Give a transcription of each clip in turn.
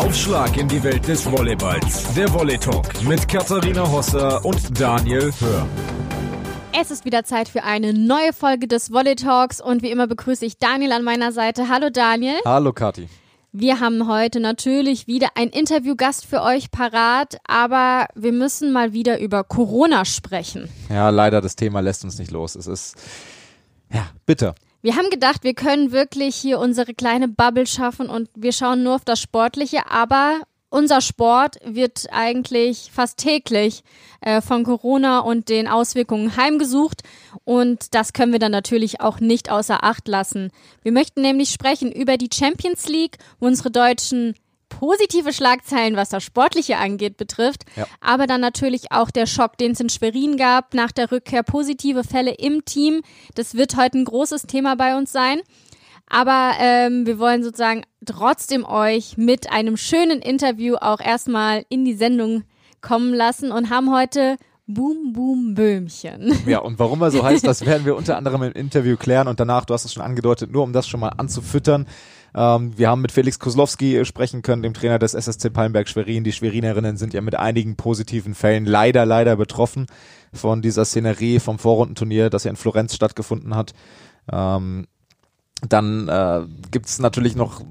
Aufschlag in die Welt des Volleyballs. Der Volley Talk mit Katharina Hosser und Daniel Hör. Es ist wieder Zeit für eine neue Folge des Volley Talks und wie immer begrüße ich Daniel an meiner Seite. Hallo Daniel. Hallo Kathi. Wir haben heute natürlich wieder ein Interviewgast für euch parat, aber wir müssen mal wieder über Corona sprechen. Ja, leider, das Thema lässt uns nicht los. Es ist, ja, bitter. Wir haben gedacht, wir können wirklich hier unsere kleine Bubble schaffen und wir schauen nur auf das Sportliche, aber unser Sport wird eigentlich fast täglich äh, von Corona und den Auswirkungen heimgesucht und das können wir dann natürlich auch nicht außer Acht lassen. Wir möchten nämlich sprechen über die Champions League, wo unsere deutschen positive Schlagzeilen, was das Sportliche angeht, betrifft. Ja. Aber dann natürlich auch der Schock, den es in Schwerin gab, nach der Rückkehr positive Fälle im Team. Das wird heute ein großes Thema bei uns sein. Aber ähm, wir wollen sozusagen trotzdem euch mit einem schönen Interview auch erstmal in die Sendung kommen lassen und haben heute Boom Boom Böhmchen. Ja, und warum er so heißt, das werden wir unter anderem im Interview klären und danach, du hast es schon angedeutet, nur um das schon mal anzufüttern. Ähm, wir haben mit Felix Koslowski äh, sprechen können, dem Trainer des SSC Palmberg Schwerin. Die Schwerinerinnen sind ja mit einigen positiven Fällen leider, leider betroffen von dieser Szenerie vom Vorrundenturnier, das ja in Florenz stattgefunden hat. Ähm, dann äh, gibt es natürlich noch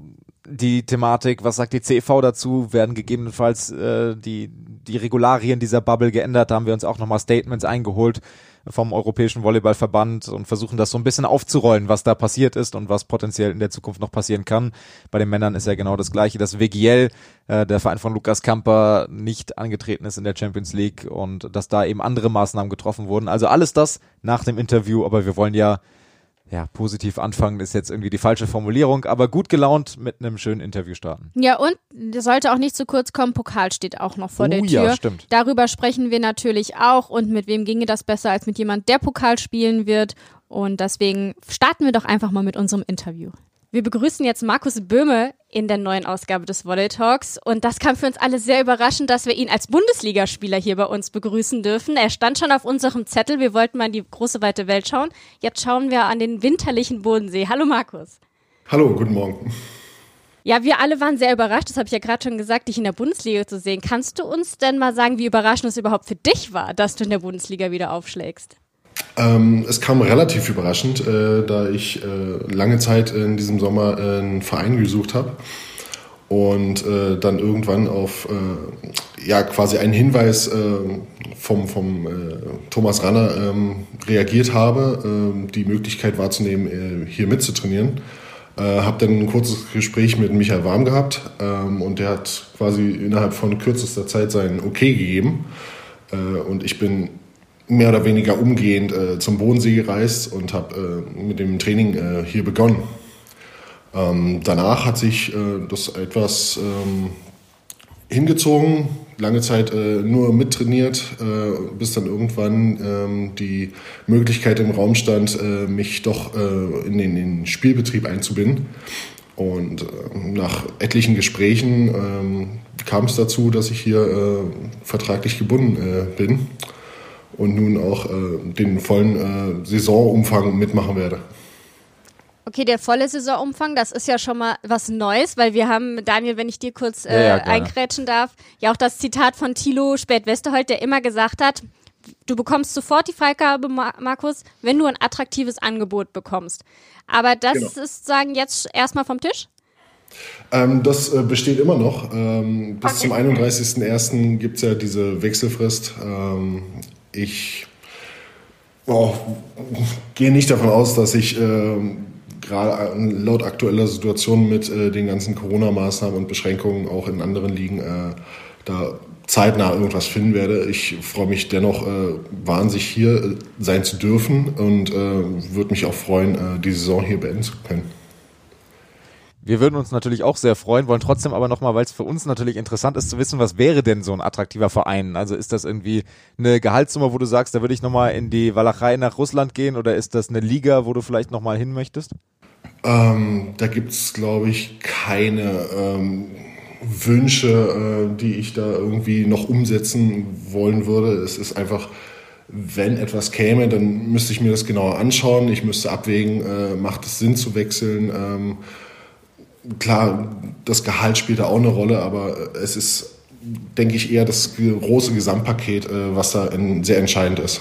die Thematik, was sagt die CV dazu? Werden gegebenenfalls äh, die, die Regularien dieser Bubble geändert? Da haben wir uns auch nochmal Statements eingeholt vom Europäischen Volleyballverband und versuchen das so ein bisschen aufzurollen, was da passiert ist und was potenziell in der Zukunft noch passieren kann. Bei den Männern ist ja genau das Gleiche, dass WGL, äh, der Verein von Lukas Kamper, nicht angetreten ist in der Champions League und dass da eben andere Maßnahmen getroffen wurden. Also alles das nach dem Interview, aber wir wollen ja ja, positiv anfangen ist jetzt irgendwie die falsche Formulierung, aber gut gelaunt mit einem schönen Interview starten. Ja, und sollte auch nicht zu kurz kommen, Pokal steht auch noch vor oh, der Tür. Ja, stimmt. Darüber sprechen wir natürlich auch und mit wem ginge das besser als mit jemand, der Pokal spielen wird. Und deswegen starten wir doch einfach mal mit unserem Interview. Wir begrüßen jetzt Markus Böhme in der neuen Ausgabe des Volley Talks. Und das kam für uns alle sehr überraschend, dass wir ihn als Bundesligaspieler hier bei uns begrüßen dürfen. Er stand schon auf unserem Zettel. Wir wollten mal in die große weite Welt schauen. Jetzt schauen wir an den winterlichen Bodensee. Hallo Markus. Hallo, guten Morgen. Ja, wir alle waren sehr überrascht, das habe ich ja gerade schon gesagt, dich in der Bundesliga zu sehen. Kannst du uns denn mal sagen, wie überraschend es überhaupt für dich war, dass du in der Bundesliga wieder aufschlägst? Ähm, es kam relativ überraschend, äh, da ich äh, lange Zeit in diesem Sommer äh, einen Verein gesucht habe und äh, dann irgendwann auf äh, ja quasi einen Hinweis äh, vom, vom Thomas Ranner ähm, reagiert habe, ähm, die Möglichkeit wahrzunehmen, hier mitzutrainieren. habe dann ein kurzes Gespräch mit Michael Warm gehabt ähm, und der hat quasi innerhalb von kürzester Zeit sein Okay gegeben. und ich bin mehr oder weniger umgehend äh, zum Bodensee gereist und habe äh, mit dem Training äh, hier begonnen. Ähm, danach hat sich äh, das etwas ähm, hingezogen, lange Zeit äh, nur mittrainiert, äh, bis dann irgendwann ähm, die Möglichkeit im Raum stand, mich doch in den, in, den, Spielbetrieb einzubinden. Und nach etlichen Gesprächen ähm, kam es dazu, dass ich hier vertraglich gebunden bin und nun auch äh, den vollen äh, Saisonumfang mitmachen werde. Okay, der volle Saisonumfang, das ist ja schon mal was Neues, weil wir haben, Daniel, wenn ich dir kurz äh, ja, ja, eingrätschen darf, ja auch das Zitat von Thilo Spät-Westerholt, der immer gesagt hat, du bekommst sofort die Freigabe, Markus, wenn du ein attraktives Angebot bekommst. Aber das genau. ist sagen jetzt erstmal vom Tisch? Ähm, das äh, besteht immer noch. Ähm, bis okay. zum 31.01. gibt es ja diese Wechselfrist. Ähm, ich oh, gehe nicht davon aus, dass ich äh, gerade laut aktueller Situation mit äh, den ganzen Corona-Maßnahmen und Beschränkungen auch in anderen Ligen äh, da zeitnah irgendwas finden werde. Ich freue mich dennoch äh, wahnsinnig hier äh, sein zu dürfen und äh, würde mich auch freuen, äh, die Saison hier beenden zu können. Wir würden uns natürlich auch sehr freuen, wollen trotzdem aber nochmal, weil es für uns natürlich interessant ist zu wissen, was wäre denn so ein attraktiver Verein? Also ist das irgendwie eine Gehaltssumme, wo du sagst, da würde ich nochmal in die Walachei nach Russland gehen oder ist das eine Liga, wo du vielleicht nochmal hin möchtest? Ähm, da gibt es, glaube ich, keine ähm, Wünsche, äh, die ich da irgendwie noch umsetzen wollen würde. Es ist einfach, wenn etwas käme, dann müsste ich mir das genauer anschauen. Ich müsste abwägen, äh, macht es Sinn zu wechseln? Ähm, klar, das Gehalt spielt da auch eine Rolle, aber es ist, denke ich, eher das große Gesamtpaket, äh, was da sehr entscheidend ist.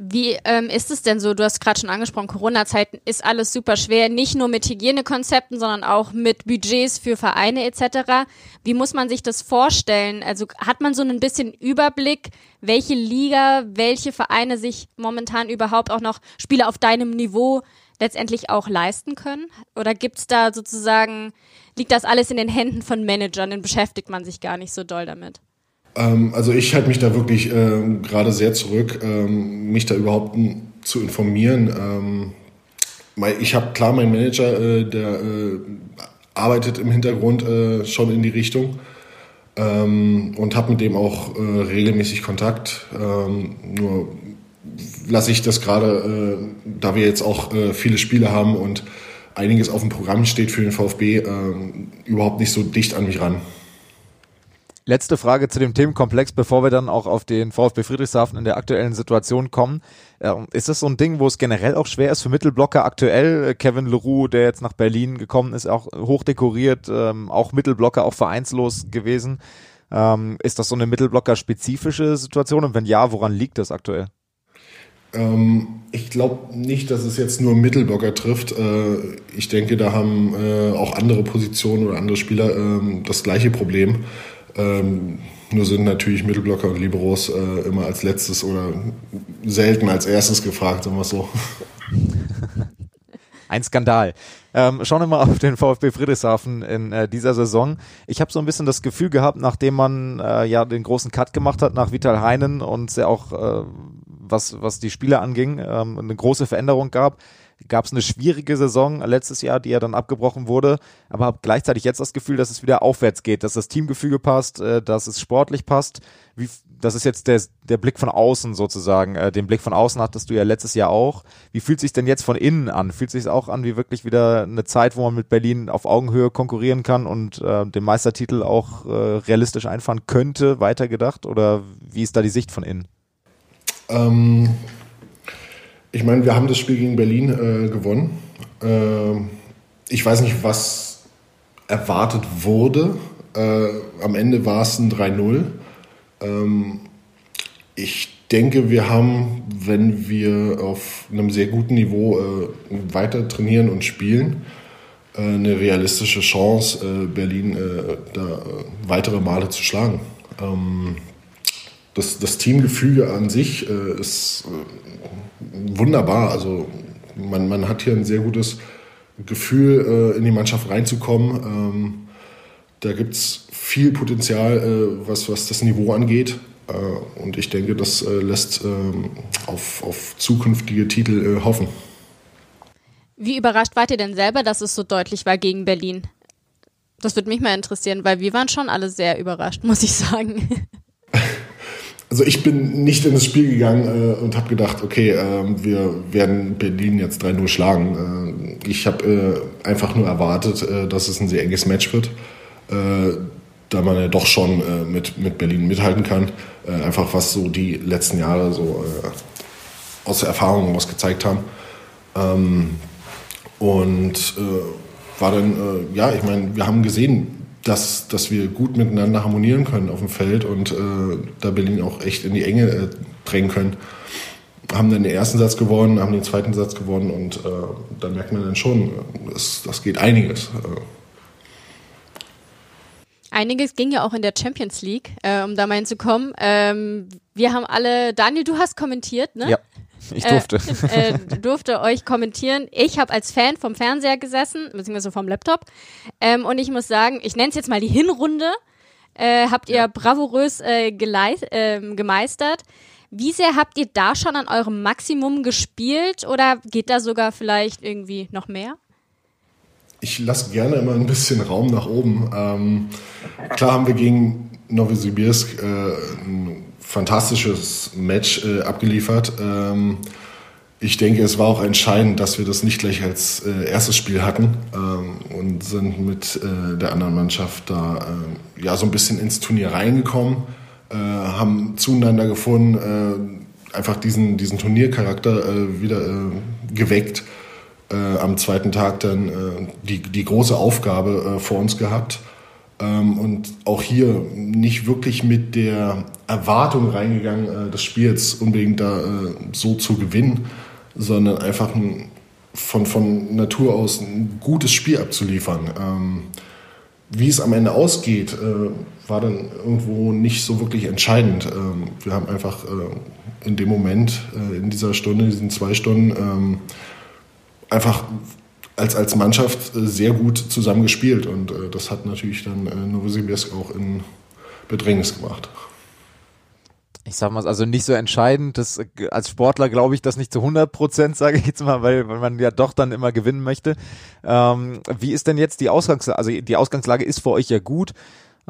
Wie ähm, ist es denn so? Du hast gerade schon angesprochen, Corona-Zeiten ist alles super schwer, nicht nur mit Hygienekonzepten, sondern auch mit Budgets für Vereine etc. Wie muss man sich das vorstellen? Also hat man so ein bisschen Überblick, welche Liga, welche Vereine sich momentan überhaupt auch noch Spiele auf deinem Niveau letztendlich auch leisten können? Oder gibt's da sozusagen, liegt das alles in den Händen von Managern, dann beschäftigt man sich gar nicht so doll damit? Ähm, also ich halte mich da wirklich äh, gerade sehr zurück, ähm, mich da überhaupt zu informieren. Ähm, ich habe klar meinen Manager, äh, der äh, arbeitet im Hintergrund äh, schon in die Richtung ähm, und habe mit dem auch äh, regelmäßig Kontakt. Ähm, nur lasse ich das gerade, äh, da wir jetzt auch viele Spiele haben und einiges auf dem Programm steht für den VfB, überhaupt nicht so dicht an mich ran. Letzte Frage zu dem Themenkomplex, bevor wir dann auch auf den VfB Friedrichshafen in der aktuellen Situation kommen. Ist das so ein Ding, wo es generell auch schwer ist für Mittelblocker aktuell? Kevin Leroux, der jetzt nach Berlin gekommen ist, auch hochdekoriert, ähm, auch Mittelblocker, auch vereinslos gewesen. Ähm, ist das so eine Mittelblocker-spezifische Situation? Und wenn ja, woran liegt das aktuell? Ähm, ich glaube nicht, dass es jetzt nur Mittelblocker trifft. Äh, ich denke, da haben äh, auch andere Positionen oder andere Spieler äh, das gleiche Problem. Ähm, nur sind natürlich Mittelblocker und Liberos äh, immer als letztes oder selten als erstes gefragt, sagen wir so. Ein Skandal. Ähm, schauen wir mal auf den VfB Friedrichshafen in äh, dieser Saison. Ich habe so ein bisschen das Gefühl gehabt, nachdem man äh, ja den großen Cut gemacht hat nach Vital Heinen und ja auch äh, was was die Spiele anging, ähm, eine große Veränderung gab, gab es eine schwierige Saison letztes Jahr, die ja dann abgebrochen wurde, aber habe gleichzeitig jetzt das Gefühl, dass es wieder aufwärts geht, dass das Teamgefüge passt, äh, dass es sportlich passt. Wie, das ist jetzt der, der Blick von außen sozusagen. Äh, den Blick von außen hattest du ja letztes Jahr auch. Wie fühlt sich denn jetzt von innen an? Fühlt sich auch an wie wirklich wieder eine Zeit, wo man mit Berlin auf Augenhöhe konkurrieren kann und äh, den Meistertitel auch äh, realistisch einfahren könnte, weitergedacht? Oder wie ist da die Sicht von innen? Ähm, ich meine, wir haben das Spiel gegen Berlin äh, gewonnen. Äh, ich weiß nicht, was erwartet wurde. Äh, am Ende war es ein 3-0. Ähm, ich denke, wir haben, wenn wir auf einem sehr guten Niveau äh, weiter trainieren und spielen, äh, eine realistische Chance, äh, Berlin da weitere Male zu schlagen. Ähm, das, das Teamgefüge an sich ist wunderbar. Also man, man hat hier ein sehr gutes Gefühl, äh, in die Mannschaft reinzukommen. Ähm, da gibt es viel Potenzial, äh, was, was das Niveau angeht. Äh, und ich denke, das äh, lässt ähm, auf, auf zukünftige Titel äh, hoffen. Wie überrascht wart ihr denn selber, dass es so deutlich war gegen Berlin? Das würde mich mal interessieren, weil wir waren schon alle sehr überrascht, muss ich sagen. Also ich bin nicht in das Spiel gegangen äh, und habe gedacht, okay, äh, wir werden Berlin jetzt 3-0 schlagen. Äh, ich habe einfach nur erwartet, äh, dass es ein sehr enges Match wird, da man ja doch schon äh, mit, mit Berlin mithalten kann. Äh, einfach was so die letzten Jahre so äh, aus der Erfahrung was gezeigt haben. Ähm, und äh, war dann, äh, ja, ich meine, wir haben gesehen, dass, dass wir gut miteinander harmonieren können auf dem Feld und äh, da Berlin auch echt in die Enge drängen können. Haben dann den ersten Satz gewonnen, haben den zweiten Satz gewonnen und dann merkt man dann schon, das, das geht einiges. Einiges ging ja auch in der Champions League, äh, um da mal hinzukommen. Ähm, wir haben alle, Daniel, du hast kommentiert, ne? Ja. Ich durfte. Äh, äh, durfte euch kommentieren. Ich habe als Fan vom Fernseher gesessen, beziehungsweise vom Laptop. Ähm, und ich muss sagen, ich nenne es jetzt mal die Hinrunde. Äh, habt ihr ja. bravourös äh, äh, gemeistert. Wie sehr habt ihr da schon an eurem Maximum gespielt oder geht da sogar vielleicht irgendwie noch mehr? Ich lasse gerne immer ein bisschen Raum nach oben. Ähm, klar haben wir gegen Novosibirsk äh, ein fantastisches Match äh, abgeliefert. Ähm, ich denke, es war auch entscheidend, dass wir das nicht gleich als äh, erstes Spiel hatten ähm, und sind mit äh, der anderen Mannschaft da äh, ja so ein bisschen ins Turnier reingekommen, äh, haben zueinander gefunden, einfach diesen, diesen Turniercharakter wieder geweckt äh, am zweiten Tag dann äh, die, die große Aufgabe äh, vor uns gehabt. Ähm, und auch hier nicht wirklich mit der Erwartung reingegangen, äh, das Spiel jetzt unbedingt da äh, so zu gewinnen, sondern einfach ein, von, von Natur aus ein gutes Spiel abzuliefern. Ähm, wie es am Ende ausgeht, äh, war dann irgendwo nicht so wirklich entscheidend. Ähm, wir haben einfach in dem Moment, in dieser Stunde, in diesen zwei Stunden, ähm, einfach als, als Mannschaft äh, sehr gut zusammengespielt und äh, das hat natürlich dann äh, Novosibirsk auch in Bedrängnis gemacht. Ich sag mal, also nicht so entscheidend, das, als Sportler glaube ich das nicht zu 100 Prozent, sage ich jetzt mal, weil, weil man ja doch dann immer gewinnen möchte. Ähm, wie ist denn jetzt die Ausgangslage? Also die Ausgangslage ist für euch ja gut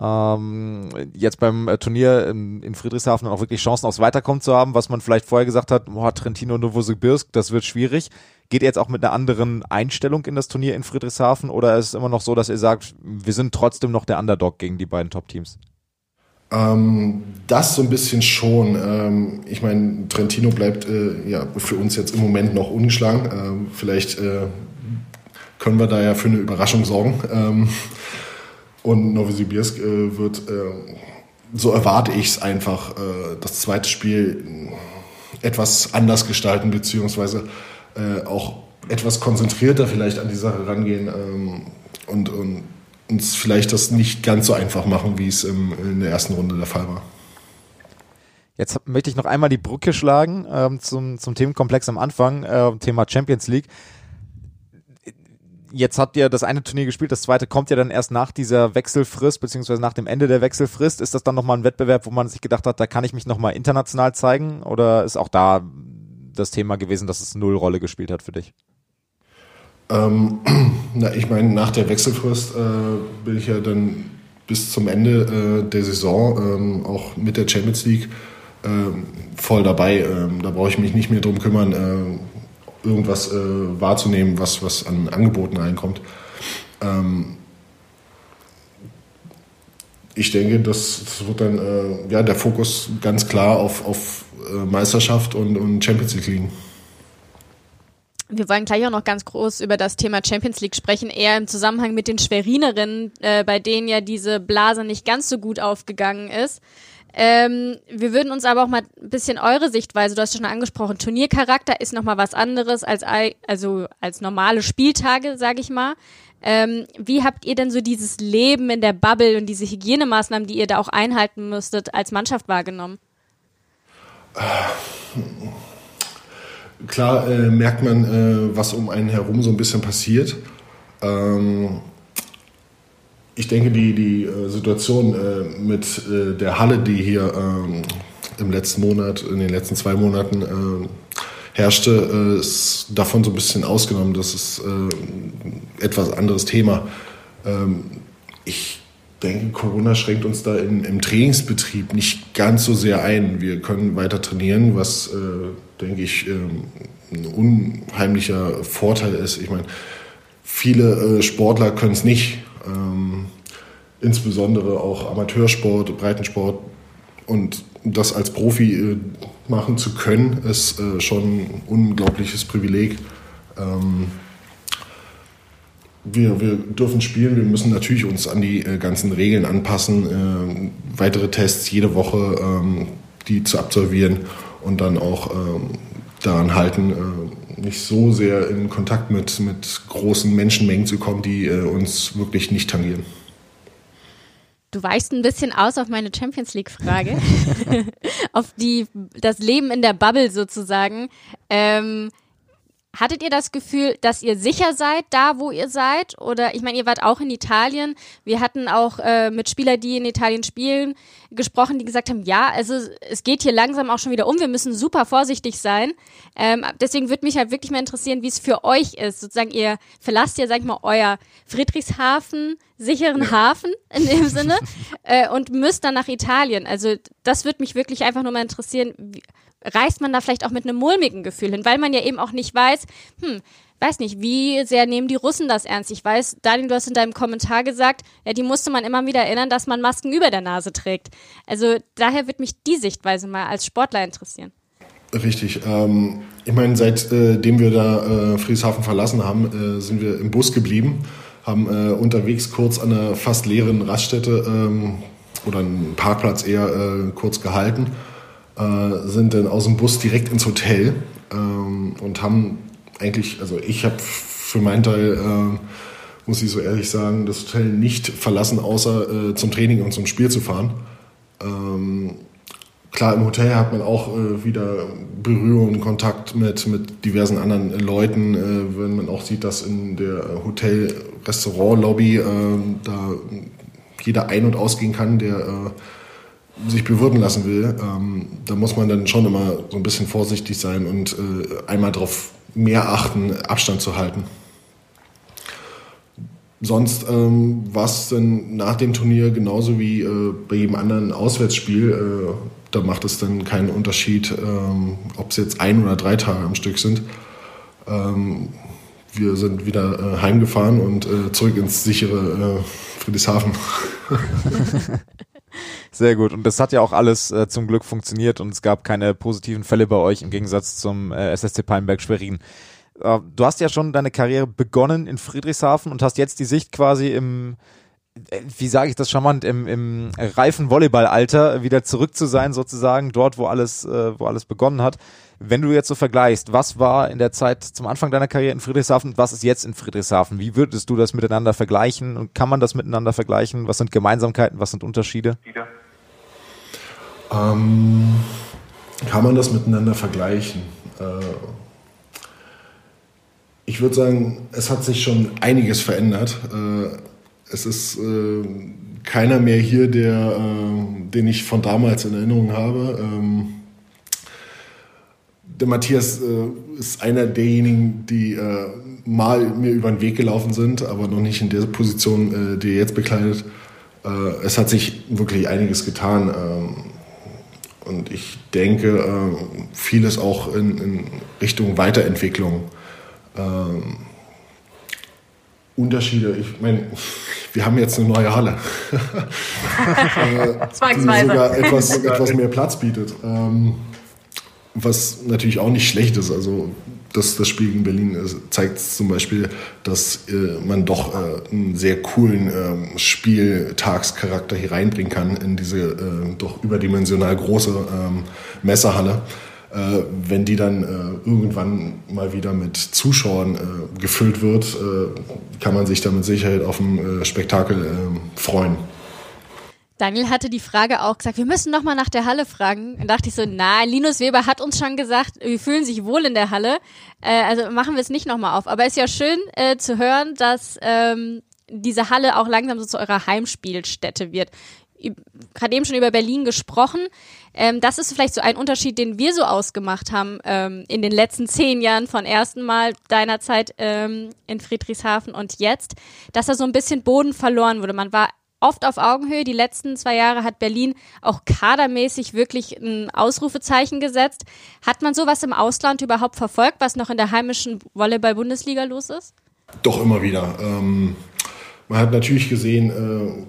ähm, jetzt beim äh, Turnier in, in Friedrichshafen auch wirklich Chancen aufs Weiterkommen zu haben, was man vielleicht vorher gesagt hat, boah, Trentino Novosibirsk, das wird schwierig. Geht ihr jetzt auch mit einer anderen Einstellung in das Turnier in Friedrichshafen oder ist es immer noch so, dass ihr sagt, wir sind trotzdem noch der Underdog gegen die beiden Top-Teams? Ähm, das so ein bisschen schon. Ähm, ich meine, Trentino bleibt äh, ja für uns jetzt im Moment noch ungeschlagen. Ähm, vielleicht äh, können wir da ja für eine Überraschung sorgen. Ähm, und Novosibirsk äh, wird, äh, so erwarte ich es einfach, äh, das zweite Spiel etwas anders gestalten, beziehungsweise äh, auch etwas konzentrierter vielleicht an die Sache rangehen ähm, und, und uns vielleicht das nicht ganz so einfach machen, wie es im, in der ersten Runde der Fall war. Jetzt möchte ich noch einmal die Brücke schlagen ähm, zum, zum Themenkomplex am Anfang, äh, Thema Champions League jetzt habt ihr das eine Turnier gespielt, das zweite kommt ja dann erst nach dieser Wechselfrist, beziehungsweise nach dem Ende der Wechselfrist. Ist das dann nochmal ein Wettbewerb, wo man sich gedacht hat, da kann ich mich nochmal international zeigen? Oder ist auch da das Thema gewesen, dass es null Rolle gespielt hat für dich? Ähm, na, ich meine, nach der Wechselfrist äh, bin ich ja dann bis zum Ende äh, der Saison ähm, auch mit der Champions League äh, voll dabei. Ähm, da brauche ich mich nicht mehr drum kümmern äh, irgendwas äh, wahrzunehmen, was, was an Angeboten reinkommt. Ähm, ich denke, das, das wird dann äh, ja, der Fokus ganz klar auf, auf äh, Meisterschaft und, und Champions League liegen. Wir wollen gleich auch noch ganz groß über das Thema Champions League sprechen, eher im Zusammenhang mit den Schwerinerinnen, äh, bei denen ja diese Blase nicht ganz so gut aufgegangen ist. Ähm, wir würden uns aber auch mal ein bisschen eure Sichtweise, du hast schon angesprochen, Turniercharakter ist nochmal was anderes als, also als normale Spieltage, sage ich mal. Ähm, wie habt ihr denn so dieses Leben in der Bubble und diese Hygienemaßnahmen, die ihr da auch einhalten müsstet, als Mannschaft wahrgenommen? Klar äh, merkt man, äh, was um einen herum so ein bisschen passiert. Ähm, ich denke, die, die äh, Situation äh, mit äh, der Halle, die hier ähm, im letzten Monat, in den letzten zwei Monaten herrschte, ist davon so ein bisschen ausgenommen. Das ist etwas anderes Thema. Ähm, ich denke, Corona schränkt uns da in, im Trainingsbetrieb nicht ganz so sehr ein. Wir können weiter trainieren, was, denke ich, ähm, ein unheimlicher Vorteil ist. Ich meine, viele Sportler können es nicht ähm, insbesondere auch Amateursport, Breitensport und das als Profi äh, machen zu können, ist äh, schon ein unglaubliches Privileg. Ähm, wir, wir dürfen spielen, wir müssen natürlich uns an die äh, ganzen Regeln anpassen, äh, weitere Tests jede Woche, ähm, die zu absolvieren und dann auch ähm, daran halten, äh, nicht so sehr in Kontakt mit, mit großen Menschenmengen zu kommen, die äh, uns wirklich nicht tangieren. Du weichst ein bisschen aus auf meine Champions League-Frage, auf die das Leben in der Bubble sozusagen. Ähm, Hattet ihr das Gefühl, dass ihr sicher seid, da wo ihr seid? Oder ich meine, ihr wart auch in Italien. Wir hatten auch äh, mit Spielern, die in Italien spielen, gesprochen, die gesagt haben, ja, also es geht hier langsam auch schon wieder um. Wir müssen super vorsichtig sein. Ähm, deswegen würde mich halt wirklich mal interessieren, wie es für euch ist. Sozusagen, ihr verlasst ja, sag ich mal, euer Friedrichshafen, sicheren Hafen in dem Sinne äh, und müsst dann nach Italien. Also das würde mich wirklich einfach nur mal interessieren. Wie, reist man da vielleicht auch mit einem mulmigen Gefühl hin, weil man ja eben auch nicht weiß, hm, weiß nicht, wie sehr nehmen die Russen das ernst? Ich weiß, Daniel, du hast in deinem Kommentar gesagt, ja, die musste man immer wieder erinnern, dass man Masken über der Nase trägt. Also daher wird mich die Sichtweise mal als Sportler interessieren. Richtig. Ähm, ich meine, seitdem äh, wir da äh, Friedrichshafen verlassen haben, äh, sind wir im Bus geblieben, haben äh, unterwegs kurz an einer fast leeren Raststätte ähm, oder einen Parkplatz eher äh, kurz gehalten, äh, sind dann aus dem Bus direkt ins Hotel ähm, und haben eigentlich, also ich habe für meinen Teil, äh, muss ich so ehrlich sagen, das Hotel nicht verlassen, außer äh, zum Training und zum Spiel zu fahren. Ähm, klar, im Hotel hat man auch äh, wieder Berührung und Kontakt mit, mit diversen anderen Leuten, äh, wenn man auch sieht, dass in der Hotel-Restaurant-Lobby äh, da jeder ein- und ausgehen kann, der äh, sich bewirten lassen will. Ähm, da muss man dann schon immer so ein bisschen vorsichtig sein und äh, einmal darauf mehr achten, Abstand zu halten. Sonst ähm, war es dann nach dem Turnier genauso wie äh, bei jedem anderen Auswärtsspiel. Äh, da macht es dann keinen Unterschied, ähm, ob es jetzt ein oder drei Tage am Stück sind. Ähm, wir sind wieder äh, heimgefahren und äh, zurück ins sichere äh, Friedrichshafen. Sehr gut. Und das hat ja auch alles äh, zum Glück funktioniert und es gab keine positiven Fälle bei euch im Gegensatz zum äh, SSC Palmberg Schwerin. Äh, du hast ja schon deine Karriere begonnen in Friedrichshafen und hast jetzt die Sicht quasi im, äh, wie sage ich das charmant, im, im reifen Volleyballalter wieder zurück zu sein, sozusagen, dort, wo alles, äh, wo alles begonnen hat. Wenn du jetzt so vergleichst, was war in der Zeit zum Anfang deiner Karriere in Friedrichshafen und was ist jetzt in Friedrichshafen? Wie würdest du das miteinander vergleichen und kann man das miteinander vergleichen? Was sind Gemeinsamkeiten, was sind Unterschiede? Ähm, kann man das miteinander vergleichen? Äh, ich würde sagen, es hat sich schon einiges verändert. Äh, es ist äh, keiner mehr hier, der, äh, den ich von damals in Erinnerung habe. Ähm, der Matthias äh, ist einer derjenigen, die äh, mal mir über den Weg gelaufen sind, aber noch nicht in der Position, äh, die er jetzt bekleidet. Äh, es hat sich wirklich einiges getan. Ähm, und ich denke, äh, vieles auch in, in Richtung Weiterentwicklung. Ähm, Unterschiede, ich meine, wir haben jetzt eine neue Halle, äh, die sogar etwas, etwas mehr Platz bietet. Ähm, was natürlich auch nicht schlecht ist. Also das, das Spiel gegen Berlin zeigt zum Beispiel, dass äh, man doch äh, einen sehr coolen äh, Spieltagscharakter hier reinbringen kann in diese äh, doch überdimensional große ähm, Messerhalle. Äh, wenn die dann äh, irgendwann mal wieder mit Zuschauern gefüllt wird, kann man sich da mit Sicherheit auf ein Spektakel äh, freuen. Daniel hatte die Frage auch gesagt, wir müssen noch mal nach der Halle fragen. Dann dachte ich so, na, Linus Weber hat uns schon gesagt, wir fühlen sich wohl in der Halle. Äh, also machen wir es nicht noch mal auf. Aber es ist ja schön äh, zu hören, dass ähm, diese Halle auch langsam so zu eurer Heimspielstätte wird. Gerade eben schon über Berlin gesprochen. Ähm, das ist vielleicht so ein Unterschied, den wir so ausgemacht haben ähm, in den letzten zehn Jahren von ersten Mal deiner Zeit ähm, in Friedrichshafen und jetzt, dass da so ein bisschen Boden verloren wurde. Man war oft auf Augenhöhe. Die letzten zwei Jahre hat Berlin auch kadermäßig wirklich ein Ausrufezeichen gesetzt. Hat man sowas im Ausland überhaupt verfolgt, was noch in der heimischen Volleyball-Bundesliga los ist? Doch immer wieder. Ähm, man hat natürlich gesehen, äh,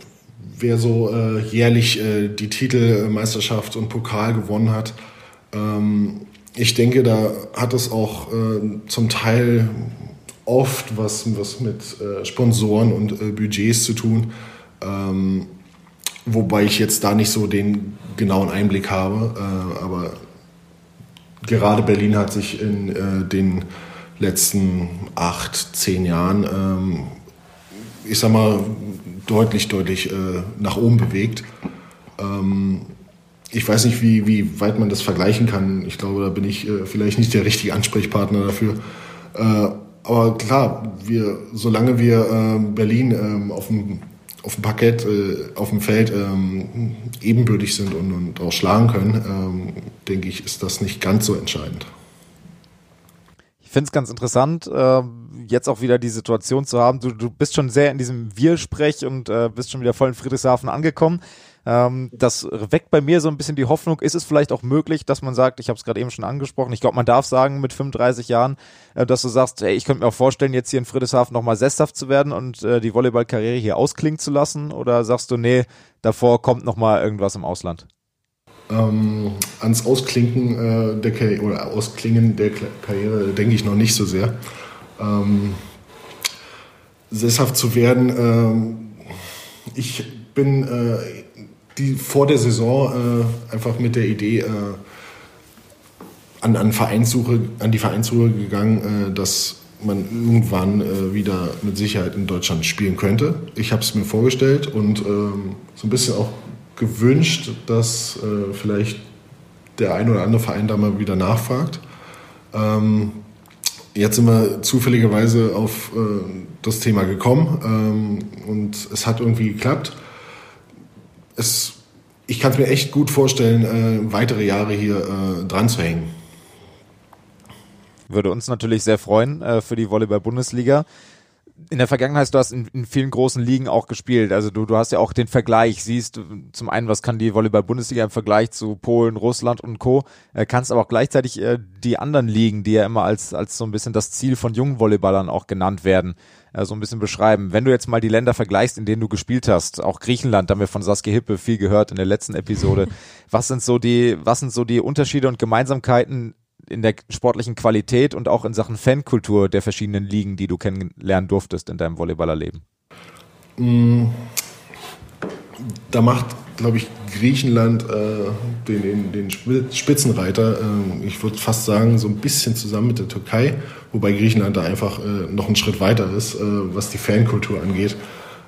wer so äh, jährlich äh, die Titelmeisterschaft und Pokal gewonnen hat. Ähm, ich denke, da hat es auch äh, zum Teil oft was, was mit äh, Sponsoren und äh, Budgets zu tun. Ähm, wobei ich jetzt da nicht so den genauen Einblick habe. Äh, aber gerade Berlin hat sich in äh, den letzten acht, zehn Jahren, ähm, ich sag mal, deutlich, deutlich äh, nach oben bewegt. Ähm, ich weiß nicht, wie, wie weit man das vergleichen kann. Ich glaube, da bin ich äh, vielleicht nicht der richtige Ansprechpartner dafür. Äh, aber klar, wir, solange wir äh, Berlin ähm, auf dem auf dem Parkett, äh, auf dem Feld ähm, ebenbürtig sind und, und auch schlagen können, ähm, denke ich, ist das nicht ganz so entscheidend. Ich finde es ganz interessant, äh, jetzt auch wieder die Situation zu haben. Du, du bist schon sehr in diesem Wir-Sprech und äh, bist schon wieder voll in Friedrichshafen angekommen. Ähm, das weckt bei mir so ein bisschen die Hoffnung, ist es vielleicht auch möglich, dass man sagt, ich habe es gerade eben schon angesprochen, ich glaube, man darf sagen mit 35 Jahren, äh, dass du sagst, hey, ich könnte mir auch vorstellen, jetzt hier in Friedrichshafen nochmal sesshaft zu werden und äh, die Volleyballkarriere hier ausklingen zu lassen? Oder sagst du, nee, davor kommt nochmal irgendwas im Ausland? Ähm, ans Ausklinken äh, der Karriere oder Ausklingen der Karriere denke ich noch nicht so sehr. Ähm, sesshaft zu werden, ähm, ich bin äh, die, vor der Saison äh, einfach mit der Idee äh, an, an, Vereinssuche, an die Vereinssuche gegangen, äh, dass man irgendwann äh, wieder mit Sicherheit in Deutschland spielen könnte. Ich habe es mir vorgestellt und ähm, so ein bisschen auch gewünscht, dass äh, vielleicht der ein oder andere Verein da mal wieder nachfragt. Ähm, jetzt sind wir zufälligerweise auf äh, das Thema gekommen ähm, und es hat irgendwie geklappt. Es, ich kann es mir echt gut vorstellen, äh, weitere Jahre hier äh, dran zu hängen. Würde uns natürlich sehr freuen äh, für die Volleyball-Bundesliga. In der Vergangenheit, du hast in, in, vielen großen Ligen auch gespielt. Also du, du hast ja auch den Vergleich, siehst zum einen, was kann die Volleyball-Bundesliga im Vergleich zu Polen, Russland und Co. Äh, kannst aber auch gleichzeitig äh, die anderen Ligen, die ja immer als, als so ein bisschen das Ziel von jungen Volleyballern auch genannt werden, äh, so ein bisschen beschreiben. Wenn du jetzt mal die Länder vergleichst, in denen du gespielt hast, auch Griechenland, da haben wir von Saskia Hippe viel gehört in der letzten Episode. was sind so die, was sind so die Unterschiede und Gemeinsamkeiten in der sportlichen Qualität und auch in Sachen Fankultur der verschiedenen Ligen, die du kennenlernen durftest in deinem Volleyballerleben? Mm, da macht, glaube ich, Griechenland äh, den, den, den, Spitzenreiter, äh, ich würde fast sagen, so ein bisschen zusammen mit der Türkei, wobei Griechenland da einfach äh, noch einen Schritt weiter ist, äh, was die Fankultur angeht.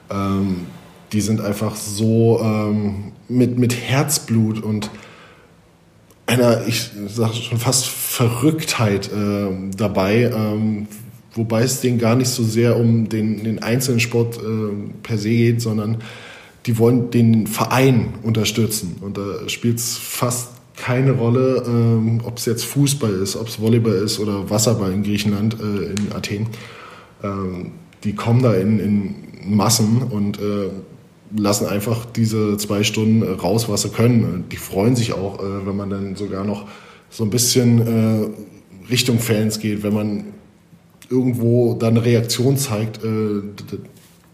Ähm, die sind einfach so ähm, mit, mit Herzblut und einer, ich sage schon fast Verrücktheit äh, dabei, ähm, wobei es denen gar nicht so sehr um den, den einzelnen Sport äh, per se geht, sondern die wollen den Verein unterstützen. Und da spielt es fast keine Rolle, ähm, ob es jetzt Fußball ist, ob es Volleyball ist oder Wasserball in Griechenland, äh, in Athen. Ähm, die kommen da in, in Massen und äh, lassen einfach diese zwei Stunden äh, raus, was sie können. Die freuen sich auch, äh, wenn man dann sogar noch so ein bisschen äh, Richtung Fans geht, wenn man irgendwo dann eine Reaktion zeigt,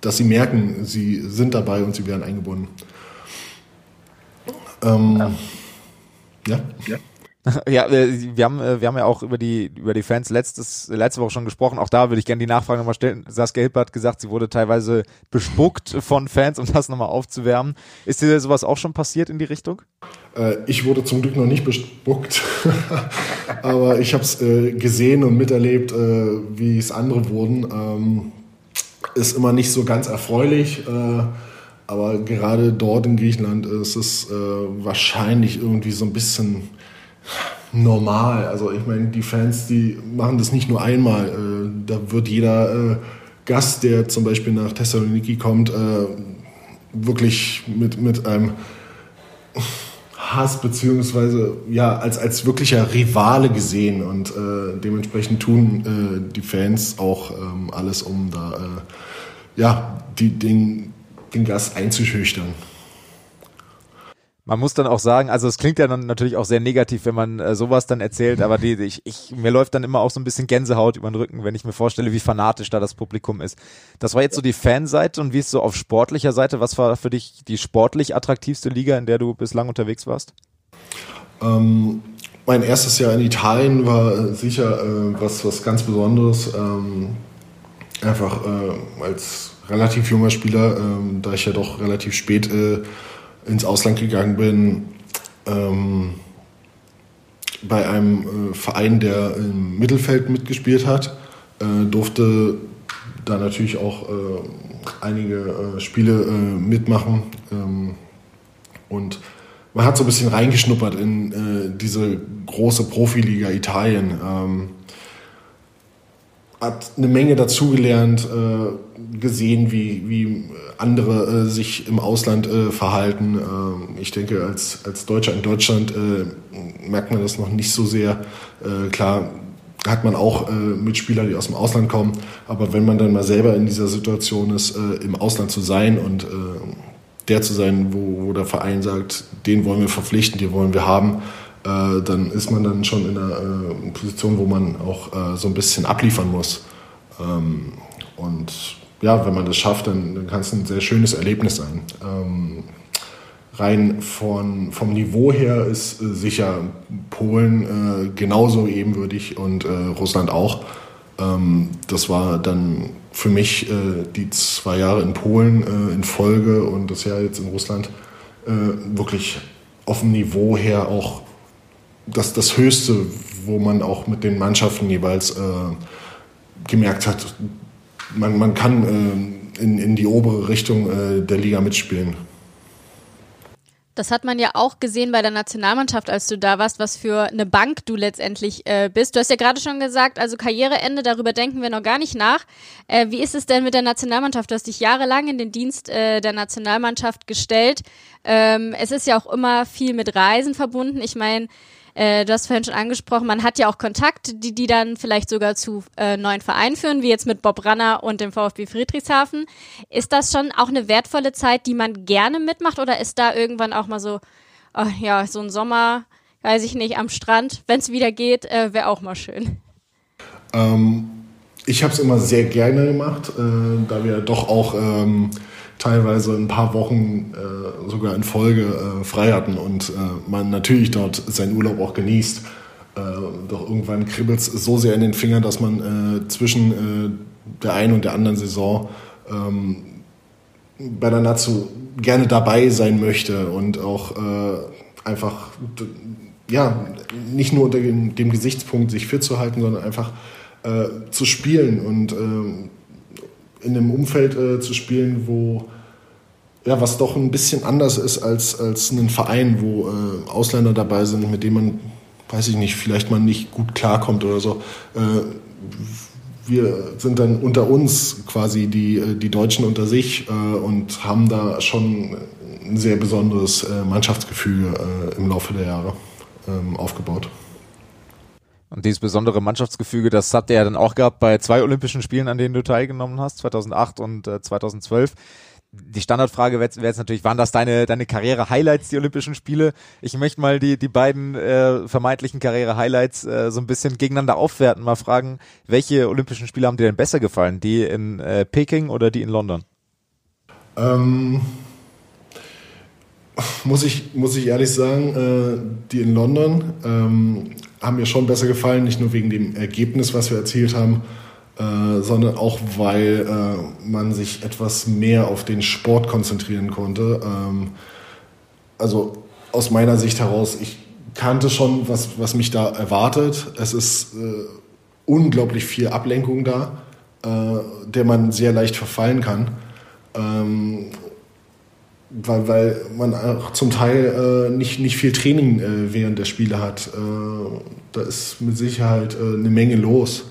dass sie merken, sie sind dabei und sie werden eingebunden. Ähm, ja. ja. Ja, äh, wir haben, äh, wir haben ja auch über die, über die Fans letztes, letzte Woche schon gesprochen. Auch da würde ich gerne die Nachfrage nochmal stellen. Saskia Hilpe hat gesagt, sie wurde teilweise bespuckt von Fans, um das nochmal aufzuwärmen. Ist dir sowas auch schon passiert in die Richtung? Äh, ich wurde zum Glück noch nicht bespuckt, aber ich habe es gesehen und miterlebt, wie es andere wurden. Ähm, ist immer nicht so ganz erfreulich. aber gerade dort in Griechenland ist es wahrscheinlich irgendwie so ein bisschen normal. Also ich meine, die Fans, die machen das nicht nur einmal. Äh, da wird jeder äh, Gast, der zum Beispiel nach Thessaloniki kommt, äh, wirklich mit, mit einem Hass beziehungsweise ja als, als wirklicher Rivale gesehen und dementsprechend tun die Fans auch ähm, alles, um da ja, die, den, den Gast einzuschüchtern man muss dann auch sagen, also es klingt ja dann natürlich auch sehr negativ, wenn man äh, sowas dann erzählt, aber die, ich, ich, mir läuft dann immer auch so ein bisschen Gänsehaut über den Rücken, wenn ich mir vorstelle, wie fanatisch da das Publikum ist. Das war jetzt so die Fanseite und wie ist so auf sportlicher Seite? Was war für dich die sportlich attraktivste Liga, in der du bislang unterwegs warst? Ähm, mein erstes Jahr in Italien war sicher äh, was, was ganz Besonderes. Ähm, einfach äh, als relativ junger Spieler, ähm, da ich ja doch relativ spät äh, ins Ausland gegangen bin, ähm, bei einem äh, Verein, der im Mittelfeld mitgespielt hat, äh, durfte da natürlich auch äh, einige äh, Spiele äh, mitmachen. Ähm, und man hat so ein bisschen reingeschnuppert in äh, diese große Profiliga Italien. Ähm, hat eine Menge dazugelernt, äh, gesehen, wie, wie andere äh, sich im Ausland äh, verhalten. Äh, ich denke, als, als Deutscher in Deutschland merkt man das noch nicht so sehr. Klar hat man auch Mitspieler, die aus dem Ausland kommen, aber wenn man dann mal selber in dieser Situation ist, im Ausland zu sein und der zu sein, wo, wo der Verein sagt, den wollen wir verpflichten, den wollen wir haben, äh, dann ist man dann schon in einer äh, Position, wo man auch äh, so ein bisschen abliefern muss. Ähm, und ja, wenn man das schafft, dann, dann kann es ein sehr schönes Erlebnis sein. Ähm, rein von, vom Niveau her ist äh, sicher Polen äh, genauso ebenwürdig und äh, Russland auch. Ähm, das war dann für mich die zwei Jahre in Polen in Folge und das Jahr jetzt in Russland wirklich auf dem Niveau her auch das, das Höchste, wo man auch mit den Mannschaften jeweils gemerkt hat, man, man kann in, in die obere Richtung der Liga mitspielen. Das hat man ja auch gesehen bei der Nationalmannschaft, als du da warst, was für eine Bank du letztendlich äh, bist. Du hast ja gerade schon gesagt, also Karriereende, darüber denken wir noch gar nicht nach. Äh, wie ist es denn mit der Nationalmannschaft? Du hast dich jahrelang in den Dienst äh, der Nationalmannschaft gestellt. Ähm, es ist ja auch immer viel mit Reisen verbunden. Ich meine, äh, du hast vorhin schon angesprochen, man hat ja auch Kontakte, die, die dann vielleicht sogar zu äh, neuen Vereinen führen, wie jetzt mit Bob Ranner und dem VfB Friedrichshafen. Ist das schon auch eine wertvolle Zeit, die man gerne mitmacht oder ist da irgendwann auch mal so, oh, ja, so ein Sommer, weiß ich nicht, am Strand, wenn es wieder geht, äh, wäre auch mal schön. Ähm, ich habe es immer sehr gerne gemacht, äh, da wir doch auch ähm, teilweise ein paar Wochen äh, sogar in Folge äh, frei hatten und äh, man natürlich dort seinen Urlaub auch genießt. Äh, doch irgendwann kribbelt es so sehr in den Fingern, dass man äh, zwischen äh, der einen und der anderen Saison ähm, bei der Natsu gerne dabei sein möchte und auch einfach ja nicht nur unter dem, Gesichtspunkt sich fit zu halten, sondern einfach zu spielen und in einem Umfeld äh, zu spielen, wo ja, was doch ein bisschen anders ist als, als ein Verein, wo äh, Ausländer dabei sind, mit denen man, weiß ich nicht, vielleicht mal nicht gut klarkommt oder so. Äh, wir sind dann unter uns quasi die, äh, die Deutschen unter sich äh, und haben da schon ein sehr besonderes äh, Mannschaftsgefühl äh, im Laufe der Jahre ähm, aufgebaut. Und dieses besondere Mannschaftsgefüge, das habt ihr ja dann auch gehabt bei zwei Olympischen Spielen, an denen du teilgenommen hast, 2008 und äh, 2012. Die Standardfrage wäre jetzt natürlich, waren das deine, deine Karriere-Highlights, die Olympischen Spiele? Ich möchte mal die, die beiden äh, vermeintlichen Karriere-Highlights äh, so ein bisschen gegeneinander aufwerten, mal fragen, welche Olympischen Spiele haben dir denn besser gefallen? Die in äh, Peking oder die in London? Ähm, muss, ich, muss ich ehrlich sagen, äh, die in London. Ähm, haben mir schon besser gefallen, nicht nur wegen dem Ergebnis, was wir erzielt haben, äh, sondern auch, weil äh, man sich etwas mehr auf den Sport konzentrieren konnte. Ähm, also aus meiner Sicht heraus, ich kannte schon, was, was mich da erwartet. Es ist äh, unglaublich viel Ablenkung da, äh, der man sehr leicht verfallen kann. Ähm, weil, weil man auch zum Teil äh, nicht, nicht viel Training äh, während der Spiele hat. Äh, da ist mit Sicherheit äh, eine Menge los.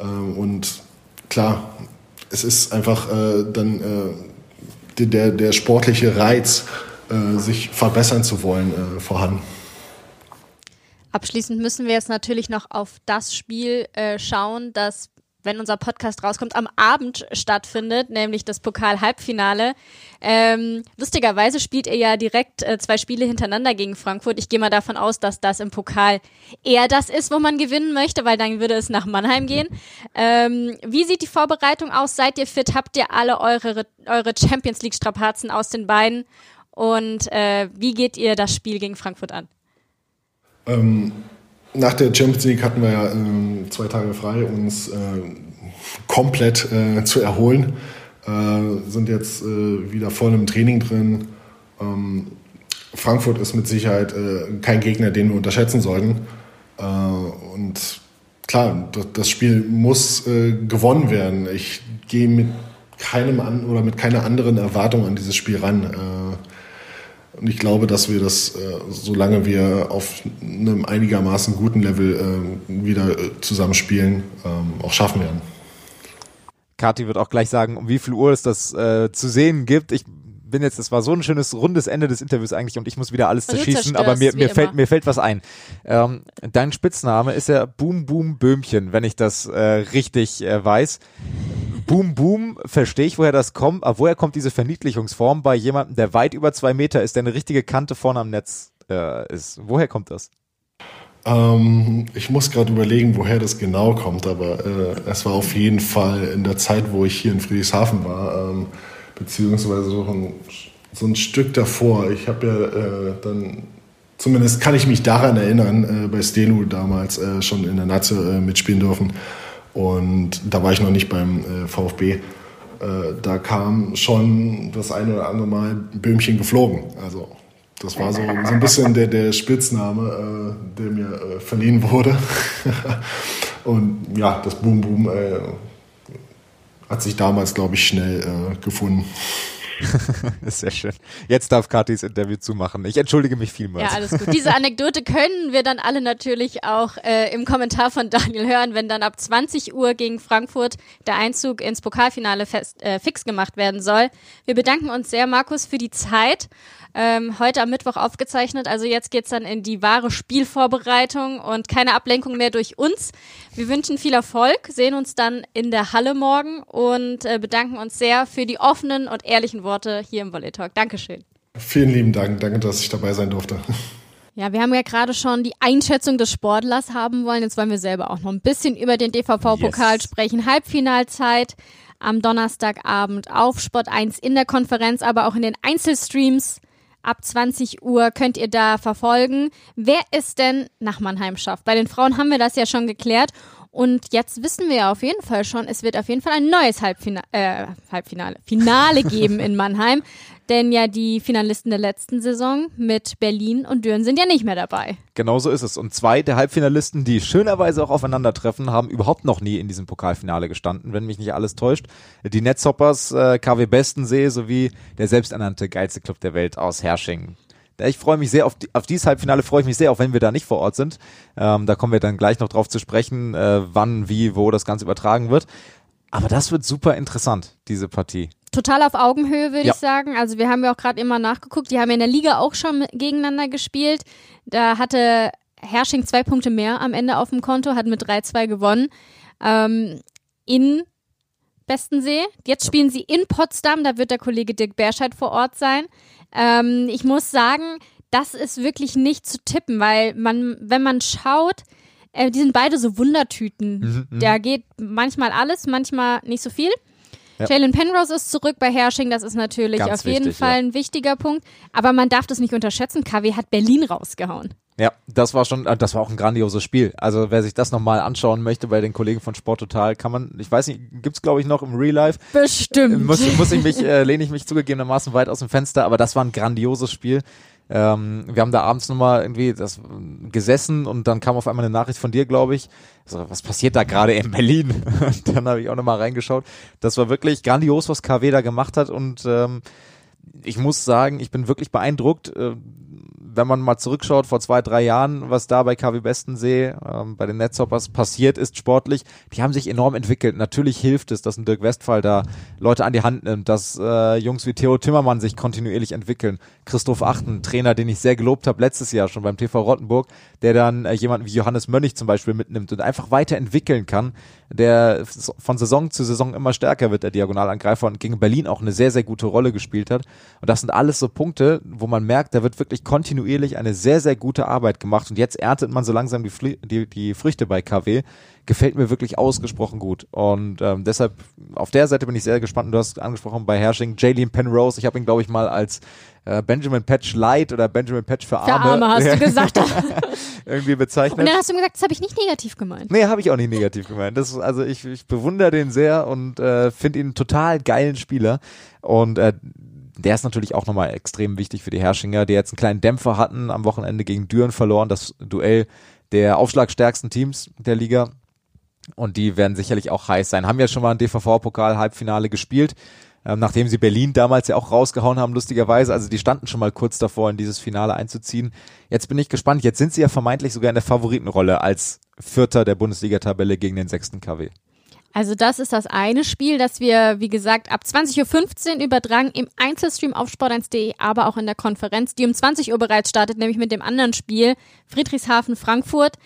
Ähm, und klar, es ist einfach äh, dann äh, der, der sportliche Reiz, sich verbessern zu wollen, vorhanden. Abschließend müssen wir jetzt natürlich noch auf das Spiel schauen, das wenn unser Podcast rauskommt, am Abend stattfindet, nämlich das Pokal-Halbfinale. Ähm, lustigerweise spielt ihr ja direkt äh, zwei Spiele hintereinander gegen Frankfurt. Ich gehe mal davon aus, dass das im Pokal eher das ist, wo man gewinnen möchte, weil dann würde es nach Mannheim gehen. Ähm, wie sieht die Vorbereitung aus? Seid ihr fit? Habt ihr alle eure, eure Champions League-Strapazen aus den Beinen? Und äh, wie geht ihr das Spiel gegen Frankfurt an? Ähm nach der Champions League hatten wir ja äh, zwei Tage frei, uns äh, komplett äh, zu erholen. Äh, sind jetzt äh, wieder voll im Training drin. Ähm, Frankfurt ist mit Sicherheit äh, kein Gegner, den wir unterschätzen sollten. und klar, das Spiel muss gewonnen werden. Ich gehe mit keinem an oder mit keiner anderen Erwartung an dieses Spiel ran. Und ich glaube, dass wir das, äh, solange wir auf einem einigermaßen guten Level äh, wieder äh, zusammenspielen, ähm, auch schaffen werden. Kati wird auch gleich sagen, um wie viel Uhr es das äh, zu sehen gibt. Ich bin jetzt, das war so ein schönes rundes Ende des Interviews eigentlich und ich muss wieder alles zerschießen, aber mir, mir fällt, mir fällt was ein. Ähm, dein Spitzname ist ja Boom Boom Böhmchen, wenn ich das äh, richtig äh, weiß. Boom Boom, verstehe ich, woher das kommt, aber woher kommt diese Verniedlichungsform bei jemandem, der weit über zwei Meter ist, der eine richtige Kante vorne am Netz äh, ist? Woher kommt das? Ähm, ich muss gerade überlegen, woher das genau kommt, aber äh, es war auf jeden Fall in der Zeit, wo ich hier in Friedrichshafen war, ähm, beziehungsweise so ein so ein Stück davor. Ich habe ja äh, dann, zumindest kann ich mich daran erinnern, äh, bei Stenu damals äh, schon in der Nazi äh, mitspielen dürfen. Und da war ich noch nicht beim äh, VfB. Äh, da kam schon das eine oder andere Mal Böhmchen geflogen. Also das war so, so ein bisschen der, der Spitzname, äh, der mir äh, verliehen wurde. Und ja, das Boom Boom äh, hat sich damals, glaube ich, schnell äh, gefunden. Sehr schön. Jetzt darf Katis Interview zumachen. Ich entschuldige mich vielmals. Ja, alles gut. Diese Anekdote können wir dann alle natürlich auch äh, im Kommentar von Daniel hören, wenn dann ab 20 Uhr gegen Frankfurt der Einzug ins Pokalfinale fest, äh, fix gemacht werden soll. Wir bedanken uns sehr, Markus, für die Zeit ähm, heute am Mittwoch aufgezeichnet. Also jetzt geht's dann in die wahre Spielvorbereitung und keine Ablenkung mehr durch uns. Wir wünschen viel Erfolg, sehen uns dann in der Halle morgen und äh, bedanken uns sehr für die offenen und ehrlichen Worte hier im Volley Talk. Dankeschön. Vielen lieben Dank. Danke, dass ich dabei sein durfte. Ja, wir haben ja gerade schon die Einschätzung des Sportlers haben wollen. Jetzt wollen wir selber auch noch ein bisschen über den DVV-Pokal yes. sprechen. Halbfinalzeit am Donnerstagabend auf Sport 1 in der Konferenz, aber auch in den Einzelstreams Ab 20 Uhr könnt ihr da verfolgen, wer es denn nach Mannheim schafft. Bei den Frauen haben wir das ja schon geklärt. Und jetzt wissen wir ja auf jeden Fall schon, es wird auf jeden Fall ein neues Halbfina äh, Halbfinale, Finale geben in Mannheim. Denn ja die Finalisten der letzten Saison mit Berlin und Düren sind ja nicht mehr dabei. Genau so ist es. Und zwei der Halbfinalisten, die schönerweise auch aufeinandertreffen, haben überhaupt noch nie in diesem Pokalfinale gestanden, wenn mich nicht alles täuscht. Die Netzhoppers, äh, KW Bestensee sowie der selbsternannte geilste Club der Welt aus Hersching. Ich freue mich sehr auf, die, auf dieses Halbfinale, freue ich mich sehr, auch wenn wir da nicht vor Ort sind. Ähm, da kommen wir dann gleich noch drauf zu sprechen, äh, wann, wie, wo das Ganze übertragen wird. Aber das wird super interessant, diese Partie total auf Augenhöhe, würde ja. ich sagen. Also wir haben ja auch gerade immer nachgeguckt. Die haben ja in der Liga auch schon gegeneinander gespielt. Da hatte Hersching zwei Punkte mehr am Ende auf dem Konto, hat mit 3-2 gewonnen. Ähm, in Bestensee. Jetzt spielen sie in Potsdam, da wird der Kollege Dirk Berscheid vor Ort sein. Ähm, ich muss sagen, das ist wirklich nicht zu tippen, weil man, wenn man schaut, äh, die sind beide so Wundertüten. Mhm, mhm. da geht manchmal alles, manchmal nicht so viel. Ja. Jalen Penrose ist zurück bei Hersching, das ist natürlich Ganz auf jeden Fall ja. ein wichtiger Punkt. Aber man darf das nicht unterschätzen. KW hat Berlin rausgehauen. Ja, das war schon, äh, das war auch ein grandioses Spiel. Also wer sich das nochmal anschauen möchte bei den Kollegen von Sport Total, kann man, ich weiß nicht, gibt's glaube ich noch im Real Life? Bestimmt. Muss, muss ich mich, äh, lehne ich mich zugegebenermaßen weit aus dem Fenster, aber das war ein grandioses Spiel. Ähm, wir haben da abends nochmal irgendwie das gesessen und dann kam auf einmal eine Nachricht von dir, glaube ich. So, was passiert da gerade in Berlin? dann habe ich auch nochmal reingeschaut. Das war wirklich grandios, was KW da gemacht hat und ähm, ich muss sagen, ich bin wirklich beeindruckt. Äh, wenn man mal zurückschaut vor zwei, drei Jahren, was da bei KW Bestensee, ähm, bei den Netzhoppers passiert ist sportlich, die haben sich enorm entwickelt. Natürlich hilft es, dass ein Dirk Westphal da Leute an die Hand nimmt, dass äh, Jungs wie Theo Timmermann sich kontinuierlich entwickeln. Christoph Achten, Trainer, den ich sehr gelobt habe letztes Jahr schon beim TV Rottenburg, der dann äh, jemanden wie Johannes Mönnig zum Beispiel mitnimmt und einfach weiterentwickeln kann, der von Saison zu Saison immer stärker wird, der Diagonalangreifer und gegen Berlin auch eine sehr, sehr gute Rolle gespielt hat. Und das sind alles so Punkte, wo man merkt, da wird wirklich kontinuierlich kontinuierlich eine sehr, sehr gute Arbeit gemacht und jetzt erntet man so langsam die, die, die Früchte bei KW. Gefällt mir wirklich ausgesprochen gut. Und ähm, deshalb, auf der Seite bin ich sehr gespannt. Und du hast angesprochen bei Herrsching, Jalen Penrose. Ich habe ihn, glaube ich, mal als äh, Benjamin Patch Light oder Benjamin Patch für Arme. Für Arme hast du gesagt. irgendwie bezeichnet. Und dann hast du gesagt, das habe ich nicht negativ gemeint. Nee, habe ich auch nicht negativ gemeint. Das also ich, ich bewundere den sehr und äh, finde ihn einen total geilen Spieler. Und äh, der ist natürlich auch nochmal extrem wichtig für die Herrschinger, die jetzt einen kleinen Dämpfer hatten, am Wochenende gegen Düren verloren, das Duell der aufschlagstärksten Teams der Liga. Und die werden sicherlich auch heiß sein. Haben ja schon mal ein DVV-Pokal-Halbfinale gespielt, ähm, nachdem sie Berlin damals ja auch rausgehauen haben, lustigerweise. Also die standen schon mal kurz davor, in dieses Finale einzuziehen. Jetzt bin ich gespannt. Jetzt sind sie ja vermeintlich sogar in der Favoritenrolle als Vierter der Bundesliga-Tabelle gegen den sechsten KW. Also das ist das eine Spiel, das wir, wie gesagt, ab 20.15 Uhr übertragen im Einzelstream auf sport1.de, aber auch in der Konferenz, die um 20 Uhr bereits startet, nämlich mit dem anderen Spiel Friedrichshafen Frankfurt.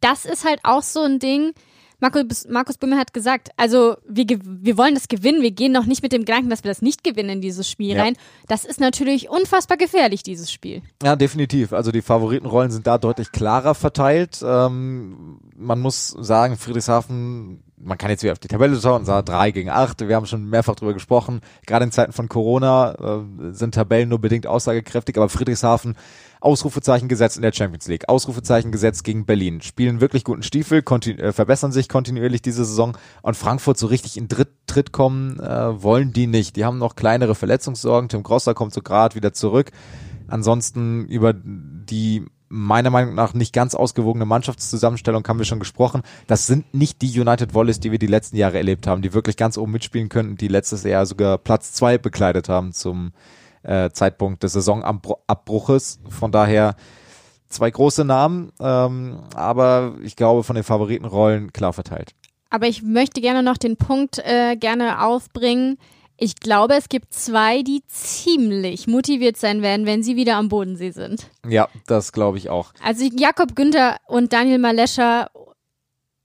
Das ist halt auch so ein Ding. Markus, Markus Böhme hat gesagt, also wir, wir wollen das gewinnen, wir gehen noch nicht mit dem Gedanken, dass wir das nicht gewinnen in dieses Spiel ja. rein. Das ist natürlich unfassbar gefährlich, dieses Spiel. Ja, definitiv. Also die Favoritenrollen sind da deutlich klarer verteilt. Ähm, man muss sagen, Friedrichshafen man kann jetzt wieder auf die Tabelle schauen sagen, drei gegen acht. Wir haben schon mehrfach drüber gesprochen. Gerade in Zeiten von Corona äh, sind Tabellen nur bedingt aussagekräftig, aber Friedrichshafen Ausrufezeichen gesetzt in der Champions League, Ausrufezeichen gesetzt gegen Berlin, spielen wirklich guten Stiefel, äh, verbessern sich kontinuierlich diese Saison und Frankfurt so richtig in Dritt, Tritt kommen äh, wollen die nicht. Die haben noch kleinere Verletzungssorgen. Tim Grosser kommt so gerade wieder zurück. Ansonsten über die meiner Meinung nach nicht ganz ausgewogene Mannschaftszusammenstellung haben wir schon gesprochen. Das sind nicht die United Volleys, die wir die letzten Jahre erlebt haben, die wirklich ganz oben mitspielen könnten, die letztes Jahr sogar Platz zwei bekleidet haben zum äh, Zeitpunkt des Saisonabbruches. Von daher zwei große Namen, ähm, aber ich glaube von den Favoritenrollen klar verteilt. Aber ich möchte gerne noch den Punkt äh, gerne aufbringen. Ich glaube, es gibt zwei, die ziemlich motiviert sein werden, wenn sie wieder am Bodensee sind. Ja, das glaube ich auch. Also Jakob Günther und Daniel Malescher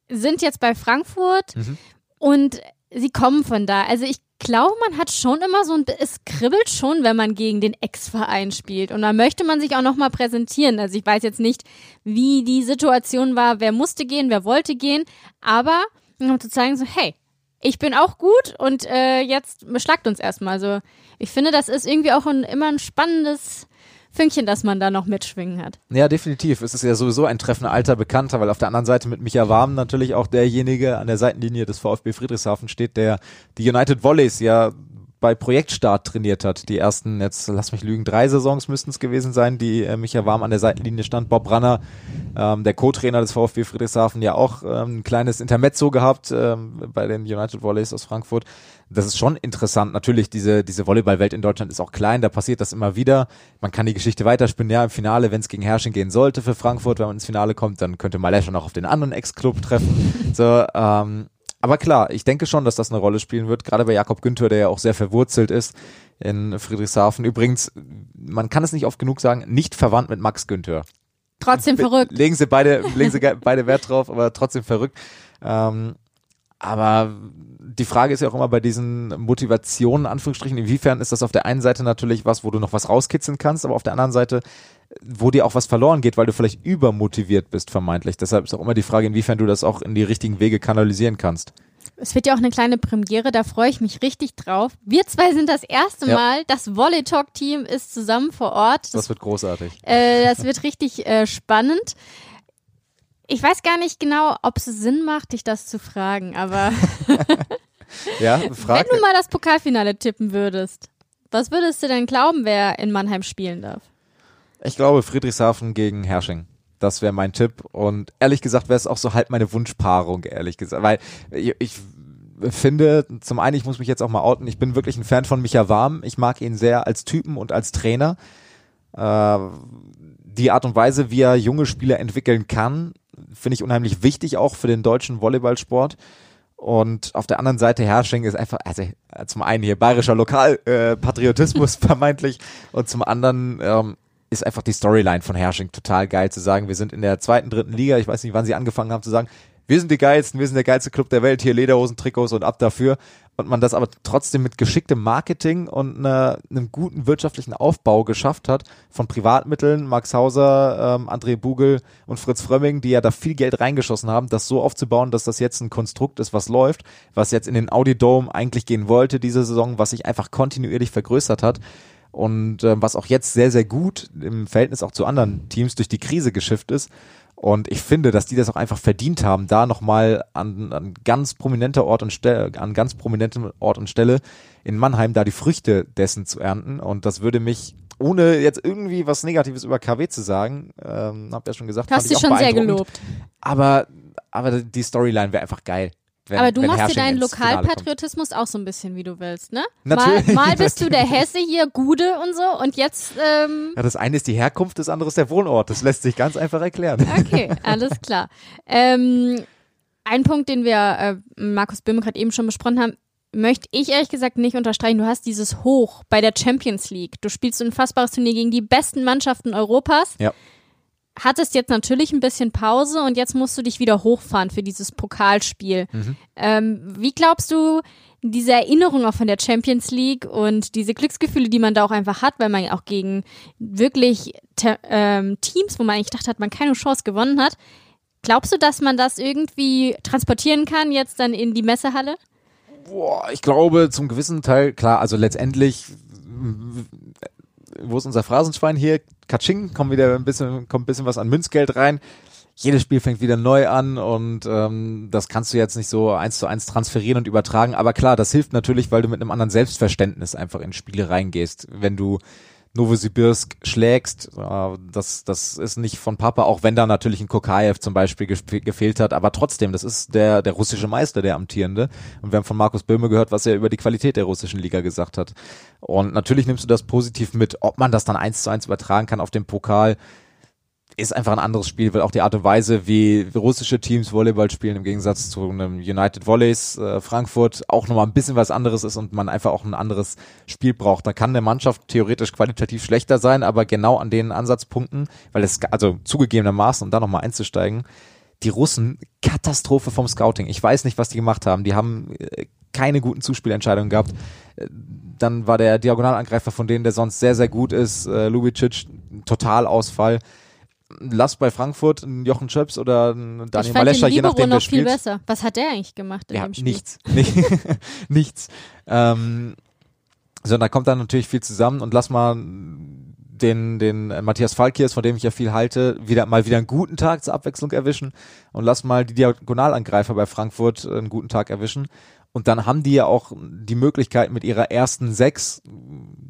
sind jetzt bei Frankfurt mhm. und sie kommen von da. Also ich glaube, man hat schon immer so ein, es kribbelt schon, wenn man gegen den Ex-Verein spielt. Und da möchte man sich auch nochmal präsentieren. Also ich weiß jetzt nicht, wie die Situation war, wer musste gehen, wer wollte gehen, aber um zu zeigen, so, hey, ich bin auch gut und äh, jetzt beschlagt uns erstmal. Also ich finde, das ist irgendwie auch ein, immer ein spannendes Fünkchen, das man da noch mitschwingen hat. Ja, definitiv. Es ist ja sowieso ein treffender alter Bekannter, weil auf der anderen Seite mit Micha Warm natürlich auch derjenige an der Seitenlinie des VfB Friedrichshafen steht, der die United Volleys ja bei Projektstart trainiert hat. Die ersten, jetzt lass mich lügen, drei Saisons müssten es gewesen sein, die äh, Micha Warm an der Seitenlinie stand. Bob Ranner, ähm, der Co-Trainer des VfB Friedrichshafen, ja auch ähm, ein kleines Intermezzo gehabt ähm, bei den United Volleys aus Frankfurt das ist schon interessant. Natürlich, diese, diese Volleyballwelt in Deutschland ist auch klein, da passiert das immer wieder. Man kann die Geschichte weiterspinnen. Ja, im Finale, wenn es gegen Herrsching gehen sollte für Frankfurt, wenn man ins Finale kommt, dann könnte Malesha noch auf den anderen Ex-Club treffen. So, ähm, aber klar, ich denke schon, dass das eine Rolle spielen wird, gerade bei Jakob Günther, der ja auch sehr verwurzelt ist in Friedrichshafen. Übrigens, man kann es nicht oft genug sagen, nicht verwandt mit Max Günther. Trotzdem verrückt. Legen Sie beide, legen Sie beide Wert drauf, aber trotzdem verrückt. Ähm, aber die Frage ist ja auch immer bei diesen Motivationen, Anführungsstrichen, inwiefern ist das auf der einen Seite natürlich was, wo du noch was rauskitzeln kannst, aber auf der anderen Seite, wo dir auch was verloren geht, weil du vielleicht übermotiviert bist, vermeintlich. Deshalb ist auch immer die Frage, inwiefern du das auch in die richtigen Wege kanalisieren kannst. Es wird ja auch eine kleine Premiere, da freue ich mich richtig drauf. Wir zwei sind das erste ja. Mal, das Volley Talk Team ist zusammen vor Ort. Das, das wird großartig. Äh, das wird richtig äh, spannend. Ich weiß gar nicht genau, ob es Sinn macht, dich das zu fragen, aber ja, frag. wenn du mal das Pokalfinale tippen würdest, was würdest du denn glauben, wer in Mannheim spielen darf? Ich glaube Friedrichshafen gegen Hersching. Das wäre mein Tipp. Und ehrlich gesagt wäre es auch so halb meine Wunschpaarung, ehrlich gesagt. Weil ich, ich finde, zum einen, ich muss mich jetzt auch mal outen, ich bin wirklich ein Fan von Micha Warm. Ich mag ihn sehr als Typen und als Trainer. Äh, die Art und Weise, wie er junge Spieler entwickeln kann, finde ich unheimlich wichtig auch für den deutschen Volleyballsport. Und auf der anderen Seite Herrsching ist einfach, also zum einen hier bayerischer Lokalpatriotismus äh, vermeintlich und zum anderen ähm, ist einfach die Storyline von Herrsching total geil zu sagen, wir sind in der zweiten, dritten Liga, ich weiß nicht, wann sie angefangen haben zu sagen, wir sind die geilsten, wir sind der geilste Club der Welt, hier Lederhosen, Trikots und ab dafür. Und man das aber trotzdem mit geschicktem Marketing und eine, einem guten wirtschaftlichen Aufbau geschafft hat von Privatmitteln, Max Hauser, ähm, André Bugel und Fritz Frömming, die ja da viel Geld reingeschossen haben, das so aufzubauen, dass das jetzt ein Konstrukt ist, was läuft, was jetzt in den Audi Dome eigentlich gehen wollte diese Saison, was sich einfach kontinuierlich vergrößert hat und äh, was auch jetzt sehr, sehr gut im Verhältnis auch zu anderen Teams durch die Krise geschifft ist. Und ich finde, dass die das auch einfach verdient haben, da nochmal an, an ganz prominenter Ort und Stelle, an ganz prominentem Ort und Stelle in Mannheim da die Früchte dessen zu ernten. Und das würde mich, ohne jetzt irgendwie was Negatives über KW zu sagen, ähm, hab ja schon gesagt, hast du schon sehr gelobt. Aber, aber die Storyline wäre einfach geil. Wenn, Aber du machst dir deinen Lokalpatriotismus auch so ein bisschen, wie du willst, ne? Natürlich. Mal, mal bist du der Hesse hier, Gude und so und jetzt. Ähm ja, das eine ist die Herkunft, das andere ist der Wohnort. Das lässt sich ganz einfach erklären. Okay, alles klar. Ähm, ein Punkt, den wir, äh, Markus Böhme gerade eben schon besprochen haben, möchte ich ehrlich gesagt nicht unterstreichen. Du hast dieses Hoch bei der Champions League. Du spielst ein unfassbares Turnier gegen die besten Mannschaften Europas. Ja hattest jetzt natürlich ein bisschen Pause und jetzt musst du dich wieder hochfahren für dieses Pokalspiel. Mhm. Ähm, wie glaubst du, diese Erinnerung auch von der Champions League und diese Glücksgefühle, die man da auch einfach hat, weil man auch gegen wirklich ähm, Teams, wo man eigentlich gedacht hat, man keine Chance gewonnen hat, Glaubst du, dass man das irgendwie transportieren kann, jetzt dann in die Messehalle? Boah, ich glaube zum gewissen Teil, klar, also letztendlich, wo ist unser Phrasenschwein hier? Katsching, kommt wieder ein bisschen, kommt ein bisschen was an Münzgeld rein. Jedes Spiel fängt wieder neu an und ähm, das kannst du jetzt nicht so eins zu eins transferieren und übertragen. Aber klar, das hilft natürlich, weil du mit einem anderen Selbstverständnis einfach in Spiele reingehst. Wenn du Novosibirsk schlägst. Äh, das, das ist nicht von Papa, auch wenn da natürlich ein Kokayev zum Beispiel gefehlt hat. Aber trotzdem, das ist der, der russische Meister, der amtierende. Und wir haben von Markus Böhme gehört, was er über die Qualität der russischen Liga gesagt hat. Und natürlich nimmst du das positiv mit. Ob man das dann eins zu eins übertragen kann auf den Pokal, ist einfach ein anderes Spiel, weil auch die Art und Weise, wie russische Teams Volleyball spielen, im Gegensatz zu einem United Volleys äh, Frankfurt auch nochmal ein bisschen was anderes ist und man einfach auch ein anderes Spiel braucht. Da kann der Mannschaft theoretisch qualitativ schlechter sein, aber genau an den Ansatzpunkten, weil es, also zugegebenermaßen, um da nochmal einzusteigen, die Russen, Katastrophe vom Scouting. Ich weiß nicht, was die gemacht haben. Die haben äh, keine guten Zuspielentscheidungen gehabt. Äh, dann war der Diagonalangreifer von denen, der sonst sehr, sehr gut ist, äh, Lubicic, Totalausfall lass bei Frankfurt einen Jochen Schöps oder einen Daniel Malescher, je nachdem noch wer spielt. viel besser. Was hat der eigentlich gemacht in ja, dem Spiel? nichts. nichts. Ähm, so, da kommt dann natürlich viel zusammen und lass mal den, den Matthias Falkiers, von dem ich ja viel halte, wieder mal wieder einen guten Tag zur Abwechslung erwischen und lass mal die Diagonalangreifer bei Frankfurt einen guten Tag erwischen. Und dann haben die ja auch die Möglichkeit mit ihrer ersten sechs,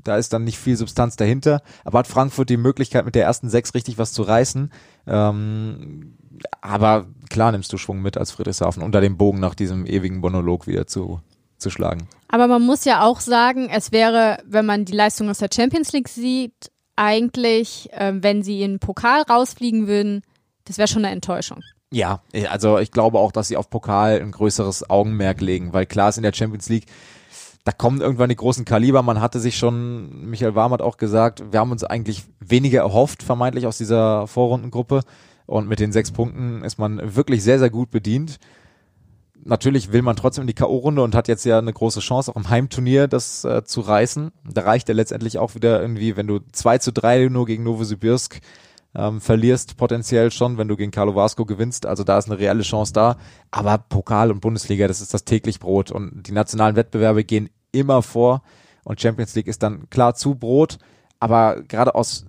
da ist dann nicht viel Substanz dahinter, aber hat Frankfurt die Möglichkeit mit der ersten sechs richtig was zu reißen. Ähm, aber klar nimmst du Schwung mit als Friedrichshafen, unter dem Bogen nach diesem ewigen Monolog wieder zu, zu schlagen. Aber man muss ja auch sagen, es wäre, wenn man die Leistung aus der Champions League sieht, eigentlich, äh, wenn sie in den Pokal rausfliegen würden, das wäre schon eine Enttäuschung. Ja, also ich glaube auch, dass sie auf Pokal ein größeres Augenmerk legen, weil klar ist in der Champions League, da kommen irgendwann die großen Kaliber. Man hatte sich schon, Michael Warm hat auch gesagt, wir haben uns eigentlich weniger erhofft, vermeintlich aus dieser Vorrundengruppe. Und mit den sechs Punkten ist man wirklich sehr, sehr gut bedient. Natürlich will man trotzdem in die K.O.-Runde und hat jetzt ja eine große Chance, auch im Heimturnier das äh, zu reißen. Da reicht ja letztendlich auch wieder irgendwie, wenn du 2 zu 3 nur gegen Novosibirsk ähm, verlierst potenziell schon, wenn du gegen Carlo Vasco gewinnst. Also da ist eine reelle Chance da. Aber Pokal und Bundesliga, das ist das täglich Brot. Und die nationalen Wettbewerbe gehen immer vor. Und Champions League ist dann klar zu Brot. Aber gerade aus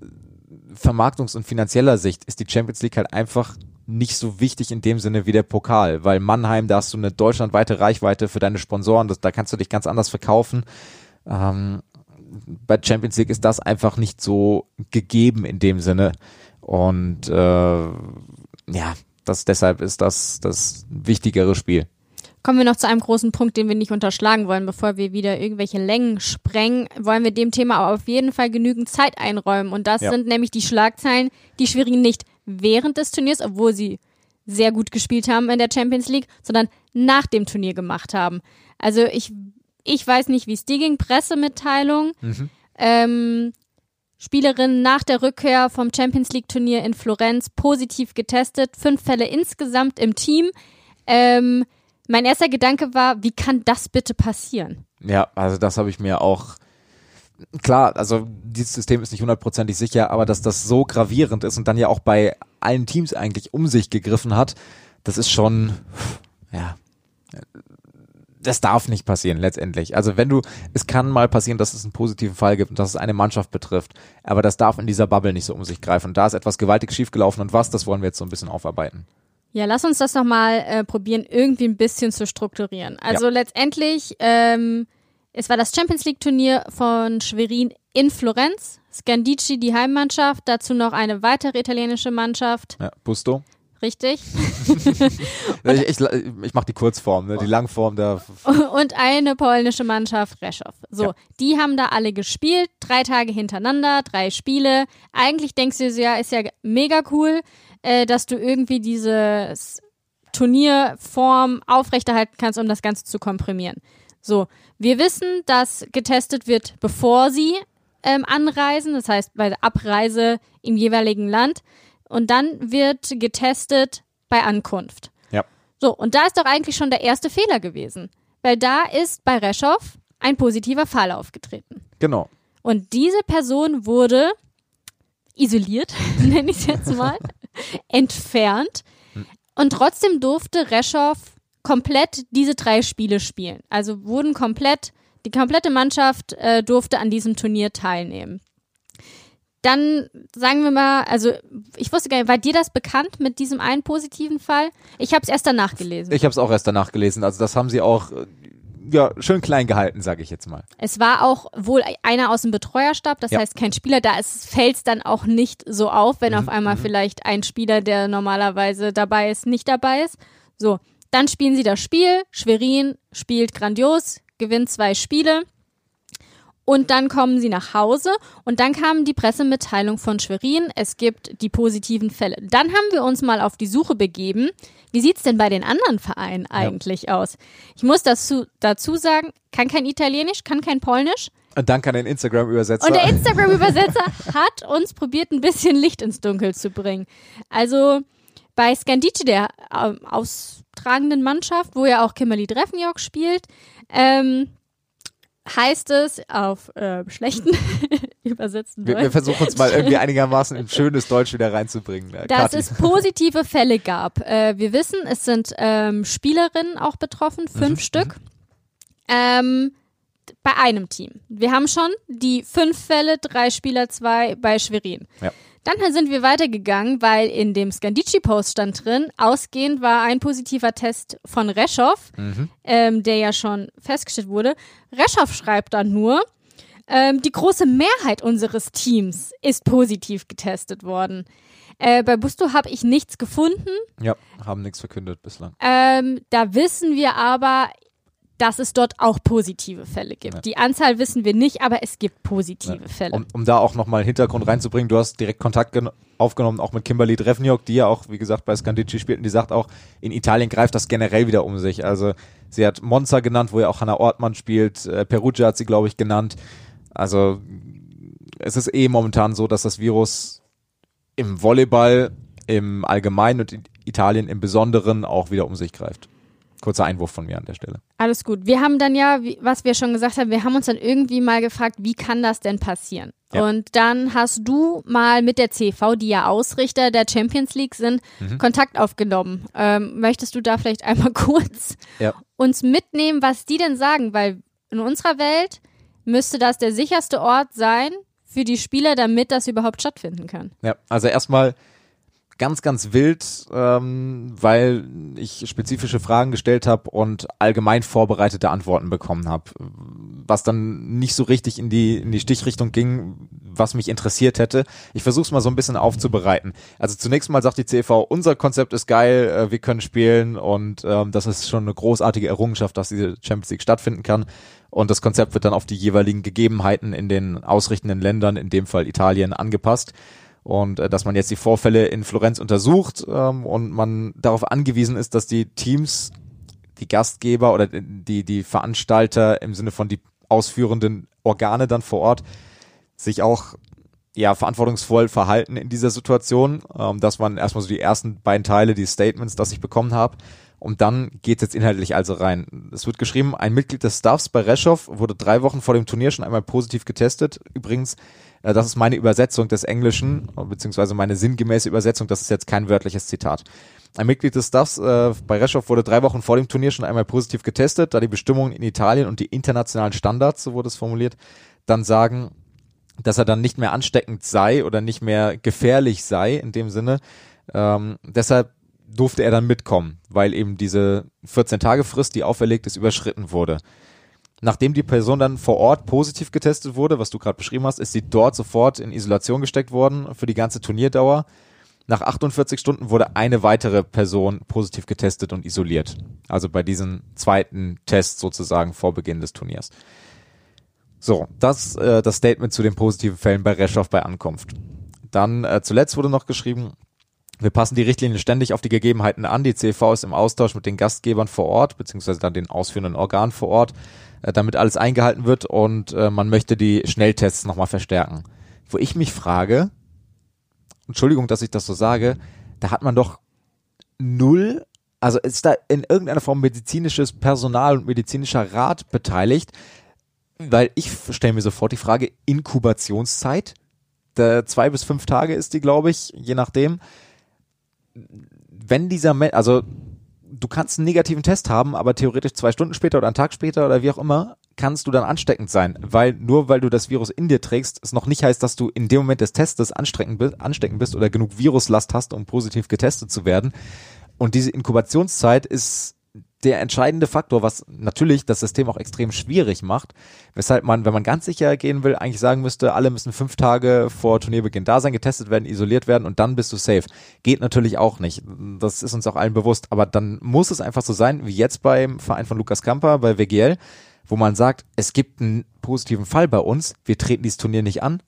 Vermarktungs- und finanzieller Sicht ist die Champions League halt einfach nicht so wichtig in dem Sinne wie der Pokal, weil Mannheim, da hast du eine deutschlandweite Reichweite für deine Sponsoren, das, da kannst du dich ganz anders verkaufen. Ähm, bei Champions League ist das einfach nicht so gegeben in dem Sinne. Und äh, ja, das deshalb ist das das wichtigere Spiel. Kommen wir noch zu einem großen Punkt, den wir nicht unterschlagen wollen, bevor wir wieder irgendwelche Längen sprengen, wollen wir dem Thema aber auf jeden Fall genügend Zeit einräumen. Und das ja. sind nämlich die Schlagzeilen, die Schwierigen nicht während des Turniers, obwohl sie sehr gut gespielt haben in der Champions League, sondern nach dem Turnier gemacht haben. Also ich, ich weiß nicht, wie es dir ging, Pressemitteilung. Mhm. Ähm, Spielerin nach der Rückkehr vom Champions League Turnier in Florenz positiv getestet. Fünf Fälle insgesamt im Team. Ähm, mein erster Gedanke war, wie kann das bitte passieren? Ja, also das habe ich mir auch klar, also dieses System ist nicht hundertprozentig sicher, aber dass das so gravierend ist und dann ja auch bei allen Teams eigentlich um sich gegriffen hat, das ist schon, ja, das darf nicht passieren letztendlich. Also wenn du, es kann mal passieren, dass es einen positiven Fall gibt und dass es eine Mannschaft betrifft, aber das darf in dieser Bubble nicht so um sich greifen. Und da ist etwas gewaltig schiefgelaufen und was, das wollen wir jetzt so ein bisschen aufarbeiten. Ja, lass uns das nochmal äh, probieren, irgendwie ein bisschen zu strukturieren. Also ja. letztendlich, ähm, es war das Champions League Turnier von Schwerin in Florenz. Scandici, die Heimmannschaft, dazu noch eine weitere italienische Mannschaft. Ja, Busto. Richtig. ich ich, ich mache die Kurzform, ne? die Langform der. Und eine polnische Mannschaft, Reschow. So, ja. die haben da alle gespielt, drei Tage hintereinander, drei Spiele. Eigentlich denkst du ja, ist ja mega cool, äh, dass du irgendwie dieses Turnierform aufrechterhalten kannst, um das Ganze zu komprimieren. So, wir wissen, dass getestet wird, bevor sie ähm, anreisen, das heißt bei der Abreise im jeweiligen Land und dann wird getestet bei Ankunft. Ja. So, und da ist doch eigentlich schon der erste Fehler gewesen. Weil da ist bei Reschow ein positiver Fall aufgetreten. Genau. Und diese Person wurde isoliert, nenne ich es jetzt mal, entfernt. Und trotzdem durfte Reschow komplett diese drei Spiele spielen. Also wurden komplett, die komplette Mannschaft äh, durfte an diesem Turnier teilnehmen. Dann sagen wir mal, also ich wusste gar nicht, war dir das bekannt mit diesem einen positiven Fall? Ich habe es erst danach gelesen. Ich habe es auch erst danach gelesen. Also das haben sie auch äh, ja, schön klein gehalten, sage ich jetzt mal. Es war auch wohl einer aus dem Betreuerstab, das Ja. heißt kein Spieler. Da fällt es dann auch nicht so auf, wenn Mhm, auf einmal vielleicht ein Spieler, der normalerweise dabei ist, nicht dabei ist. So, dann spielen sie das Spiel. Schwerin spielt grandios, gewinnt zwei Spiele. Und dann kommen sie nach Hause und dann kam die Pressemitteilung von Schwerin. Es gibt die positiven Fälle. Dann haben wir uns mal auf die Suche begeben. Wie sieht's denn bei den anderen Vereinen eigentlich aus? Ich muss dazu, dazu sagen, kann kein Italienisch, kann kein Polnisch. Und dank an den Instagram-Übersetzer. Und der Instagram-Übersetzer hat uns probiert, ein bisschen Licht ins Dunkel zu bringen. Also bei Scandici, der ähm, austragenden Mannschaft, wo ja auch Kimberly Drefnjok spielt, ähm, heißt es auf äh, schlechten übersetzten wir, wir versuchen uns mal irgendwie einigermaßen in schönes Deutsch wieder reinzubringen. äh, dass Kathi. es positive Fälle gab. Äh, wir wissen, es sind ähm, Spielerinnen auch betroffen, fünf Mhm, Stück. Ähm, bei einem Team. Wir haben schon die fünf Fälle, drei Spieler, zwei bei Schwerin. Ja. Dann sind wir weitergegangen, weil in dem Scandici-Post stand drin, ausgehend war ein positiver Test von Reschow, Mhm. ähm, der ja schon festgestellt wurde. Reschow schreibt dann nur, ähm, die große Mehrheit unseres Teams ist positiv getestet worden. Äh, bei Busto habe ich nichts gefunden. Ja, haben nichts verkündet bislang. Ähm, da wissen wir aber, dass es dort auch positive Fälle gibt. Ja. Die Anzahl wissen wir nicht, aber es gibt positive Ja. Fälle. Um, um da auch nochmal Hintergrund reinzubringen, du hast direkt Kontakt gen- aufgenommen, auch mit Kimberly Drefniok, die ja auch, wie gesagt, bei Scandici spielt und die sagt auch, in Italien greift das generell wieder um sich. Also sie hat Monza genannt, wo ja auch Hannah Ortmann spielt, äh, Perugia hat sie, glaube ich, genannt. Also es ist eh momentan so, dass das Virus im Volleyball im Allgemeinen und in Italien im Besonderen auch wieder um sich greift. Kurzer Einwurf von mir an der Stelle. Alles gut. Wir haben dann ja, wie, was wir schon gesagt haben, wir haben uns dann irgendwie mal gefragt, wie kann das denn passieren? Ja. Und dann hast du mal mit der CV, die ja Ausrichter der Champions League sind, Mhm. Kontakt aufgenommen. Ähm, möchtest du da vielleicht einmal kurz Ja. uns mitnehmen, was die denn sagen? Weil in unserer Welt müsste das der sicherste Ort sein für die Spieler, damit das überhaupt stattfinden kann. Ja, also erstmal ganz, ganz wild, ähm, weil ich spezifische Fragen gestellt habe und allgemein vorbereitete Antworten bekommen habe, was dann nicht so richtig in die, in die Stichrichtung ging, was mich interessiert hätte. Ich versuche es mal so ein bisschen aufzubereiten. Also zunächst mal sagt die CV, unser Konzept ist geil, äh, wir können spielen und ähm, das ist schon eine großartige Errungenschaft, dass diese Champions League stattfinden kann. Und das Konzept wird dann auf die jeweiligen Gegebenheiten in den ausrichtenden Ländern, in dem Fall Italien, angepasst und äh, dass man jetzt die Vorfälle in Florenz untersucht ähm, und man darauf angewiesen ist, dass die Teams, die Gastgeber oder die, die Veranstalter im Sinne von die ausführenden Organe dann vor Ort sich auch ja verantwortungsvoll verhalten in dieser Situation. Ähm, das waren erstmal so die ersten beiden Teile, die Statements, das ich bekommen habe. Und dann geht es jetzt inhaltlich also rein. Es wird geschrieben, ein Mitglied des Staffs bei Reschow wurde drei Wochen vor dem Turnier schon einmal positiv getestet. Übrigens, äh, das ist meine Übersetzung des Englischen, beziehungsweise meine sinngemäße Übersetzung, das ist jetzt kein wörtliches Zitat. Ein Mitglied des Staffs äh, bei Reschow wurde drei Wochen vor dem Turnier schon einmal positiv getestet, da die Bestimmungen in Italien und die internationalen Standards, so wurde es formuliert, dann sagen, dass er dann nicht mehr ansteckend sei oder nicht mehr gefährlich sei in dem Sinne. Ähm, deshalb durfte er dann mitkommen, weil eben diese 14-Tage-Frist, die auferlegt ist, überschritten wurde. Nachdem die Person dann vor Ort positiv getestet wurde, was du gerade beschrieben hast, ist sie dort sofort in Isolation gesteckt worden für die ganze Turnierdauer. Nach 48 Stunden wurde eine weitere Person positiv getestet und isoliert. Also bei diesem zweiten Test sozusagen vor Beginn des Turniers. So, das äh, das Statement zu den positiven Fällen bei Reschow bei Ankunft. Dann äh, zuletzt wurde noch geschrieben, wir passen die Richtlinien ständig auf die Gegebenheiten an. Die CV ist im Austausch mit den Gastgebern vor Ort, beziehungsweise dann den ausführenden Organen vor Ort, äh, damit alles eingehalten wird und äh, man möchte die Schnelltests nochmal verstärken. Wo ich mich frage, Entschuldigung, dass ich das so sage, da hat man doch null, also ist da in irgendeiner Form medizinisches Personal und medizinischer Rat beteiligt, weil ich stelle mir sofort die Frage, Inkubationszeit, der zwei bis fünf Tage ist die, glaube ich, je nachdem. wenn dieser, also du kannst einen negativen Test haben, aber theoretisch zwei Stunden später oder einen Tag später oder wie auch immer, kannst du dann ansteckend sein, weil nur weil du das Virus in dir trägst, es noch nicht heißt, dass du in dem Moment des Testes ansteckend bist, ansteckend bist oder genug Viruslast hast, um positiv getestet zu werden. Und diese Inkubationszeit ist der entscheidende Faktor, was natürlich das System auch extrem schwierig macht, weshalb man, wenn man ganz sicher gehen will, eigentlich sagen müsste, alle müssen fünf Tage vor Turnierbeginn da sein, getestet werden, isoliert werden und dann bist du safe. Geht natürlich auch nicht. Das ist uns auch allen bewusst. Aber dann muss es einfach so sein, wie jetzt beim Verein von Lukas Kamper, bei WGL, wo man sagt, es gibt einen positiven Fall bei uns, wir treten dieses Turnier nicht an.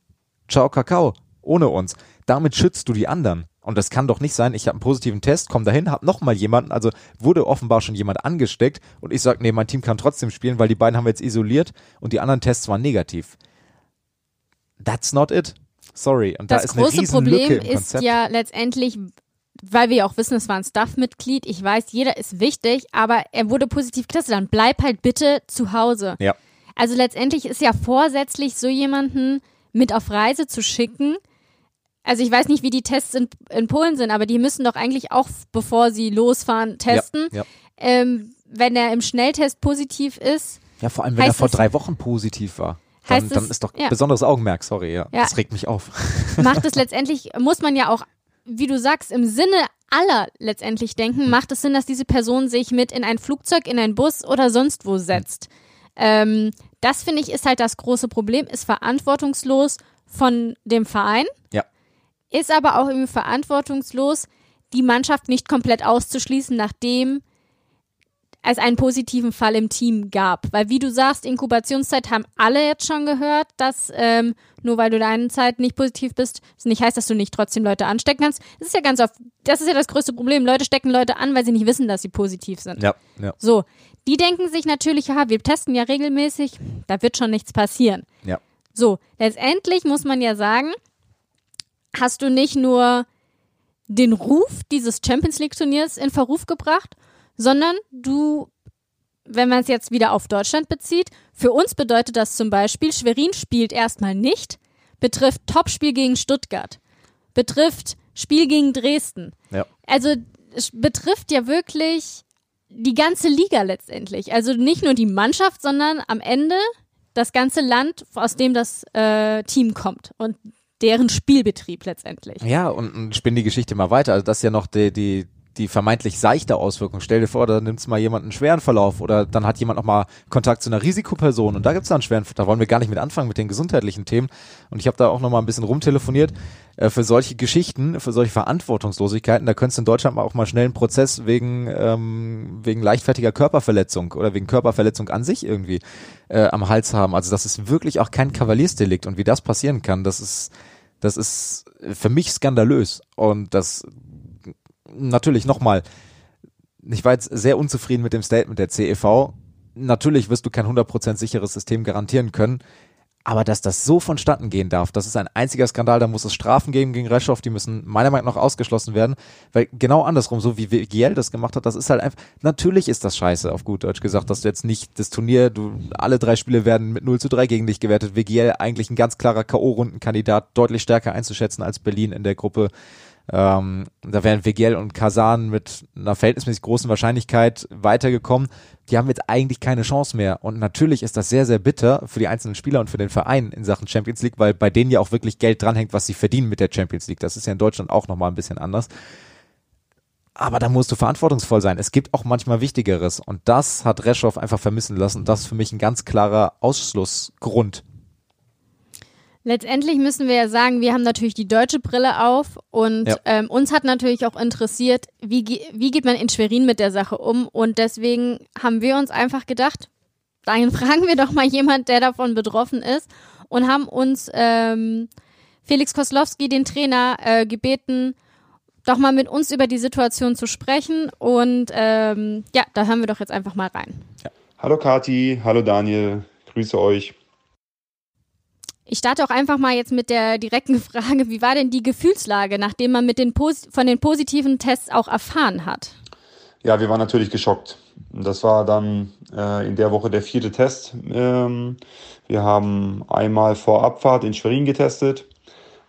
Ciao, Kakao. Ohne uns. Damit schützt du die anderen. Und das kann doch nicht sein, ich habe einen positiven Test, komm dahin, hab noch mal jemanden, also wurde offenbar schon jemand angesteckt und ich sage, nee, mein Team kann trotzdem spielen, weil die beiden haben wir jetzt isoliert und die anderen Tests waren negativ. That's not it. Sorry. Und das da ist große eine Problem Lücke im ist Konzept. ja letztendlich, weil wir ja auch wissen, es war ein Staff-Mitglied. Ich weiß, jeder ist wichtig, aber er wurde positiv getestet. Dann bleib halt bitte zu Hause. Ja. Also letztendlich ist ja vorsätzlich so jemanden mit auf Reise zu schicken. Also ich weiß nicht, wie die Tests in, in Polen sind, aber die müssen doch eigentlich auch, bevor sie losfahren, testen. Ja, ja. Ähm, wenn er im Schnelltest positiv ist, ja, vor allem, wenn er vor drei Wochen positiv war. Dann, Heißt dann ist doch ja. besonderes Augenmerk, sorry, ja. Ja. Das regt mich auf. macht es letztendlich, muss man ja auch, wie du sagst, im Sinne aller letztendlich denken, macht es Sinn, dass diese Person sich mit in ein Flugzeug, in einen Bus oder sonst wo setzt. Ähm, das finde ich ist halt das große Problem, ist verantwortungslos von dem Verein, Ja. Ist aber auch irgendwie verantwortungslos, die Mannschaft nicht komplett auszuschließen, nachdem es einen positiven Fall im Team gab. Weil wie du sagst, Inkubationszeit haben alle jetzt schon gehört, dass ähm, nur weil du deine Zeit nicht positiv bist, es nicht heißt, dass du nicht trotzdem Leute anstecken kannst. Das ist ja ganz oft, das ist ja das größte Problem. Leute stecken Leute an, weil sie nicht wissen, dass sie positiv sind. Ja, ja, So, die denken sich natürlich, ja, wir testen ja regelmäßig, da wird schon nichts passieren. ja. So, letztendlich muss man ja sagen, hast du nicht nur den Ruf dieses Champions League Turniers in Verruf gebracht, sondern du, wenn man es jetzt wieder auf Deutschland bezieht, für uns bedeutet das zum Beispiel, Schwerin spielt erstmal nicht, betrifft Topspiel gegen Stuttgart, betrifft Spiel gegen Dresden. Ja. Also betrifft ja wirklich die ganze Liga letztendlich. Also nicht nur die Mannschaft, sondern am Ende das ganze Land, aus dem das äh, Team kommt und deren Spielbetrieb letztendlich. Ja, und, und spinn die Geschichte mal weiter. Also das ist ja noch die, die, die vermeintlich seichte Auswirkung. Stell dir vor, da nimmst du mal jemanden einen schweren Verlauf oder dann hat jemand noch mal Kontakt zu einer Risikoperson und da gibt's dann einen schweren, da wollen wir gar nicht mit anfangen mit den gesundheitlichen Themen. Und ich habe da auch noch mal ein bisschen rumtelefoniert. Äh, für solche Geschichten, für solche Verantwortungslosigkeiten, da könntest du in Deutschland mal auch mal schnell einen Prozess wegen, ähm, wegen leichtfertiger Körperverletzung oder wegen Körperverletzung an sich irgendwie äh, am Hals haben. Also das ist wirklich auch kein Kavaliersdelikt und wie das passieren kann, das ist das ist für mich skandalös. Und das natürlich nochmal, ich war jetzt sehr unzufrieden mit dem Statement der CEV. Natürlich wirst du kein 100% sicheres System garantieren können. Aber dass das so vonstatten gehen darf, das ist ein einziger Skandal. Da muss es Strafen geben gegen Reschow, die müssen meiner Meinung nach ausgeschlossen werden. Weil genau andersrum, so wie WGL das gemacht hat, das ist halt einfach, natürlich ist das scheiße, auf gut Deutsch gesagt, dass du jetzt nicht das Turnier, du, alle drei Spiele werden mit 0 zu 3 gegen dich gewertet. WGL eigentlich ein ganz klarer K.O.-Rundenkandidat, deutlich stärker einzuschätzen als Berlin in der Gruppe. Ähm, da wären WGL und Kasan mit einer verhältnismäßig großen Wahrscheinlichkeit weitergekommen. Die haben jetzt eigentlich keine Chance mehr. Und natürlich ist das sehr, sehr bitter für die einzelnen Spieler und für den Verein in Sachen Champions League, weil bei denen ja auch wirklich Geld dranhängt, was sie verdienen mit der Champions League. Das ist ja in Deutschland auch nochmal ein bisschen anders. Aber da musst du verantwortungsvoll sein. Es gibt auch manchmal Wichtigeres. Und das hat Reschow einfach vermissen lassen. Das ist für mich ein ganz klarer Ausschlussgrund. Letztendlich müssen wir ja sagen, wir haben natürlich die deutsche Brille auf und Ja. ähm, uns hat natürlich auch interessiert, wie, ge- wie geht man in Schwerin mit der Sache um und deswegen haben wir uns einfach gedacht, dann fragen wir doch mal jemand, der davon betroffen ist und haben uns ähm, Felix Koslowski, den Trainer, äh, gebeten, doch mal mit uns über die Situation zu sprechen und ähm, ja, da hören wir doch jetzt einfach mal rein. Hallo Kati, hallo Daniel, grüße euch. Ich starte auch einfach mal jetzt mit der direkten Frage, wie war denn die Gefühlslage, nachdem man mit den von den positiven Tests auch erfahren hat? Ja, wir waren natürlich geschockt. Das war dann äh, in der Woche der vierte Test. Ähm, wir haben einmal vor Abfahrt in Schwerin getestet,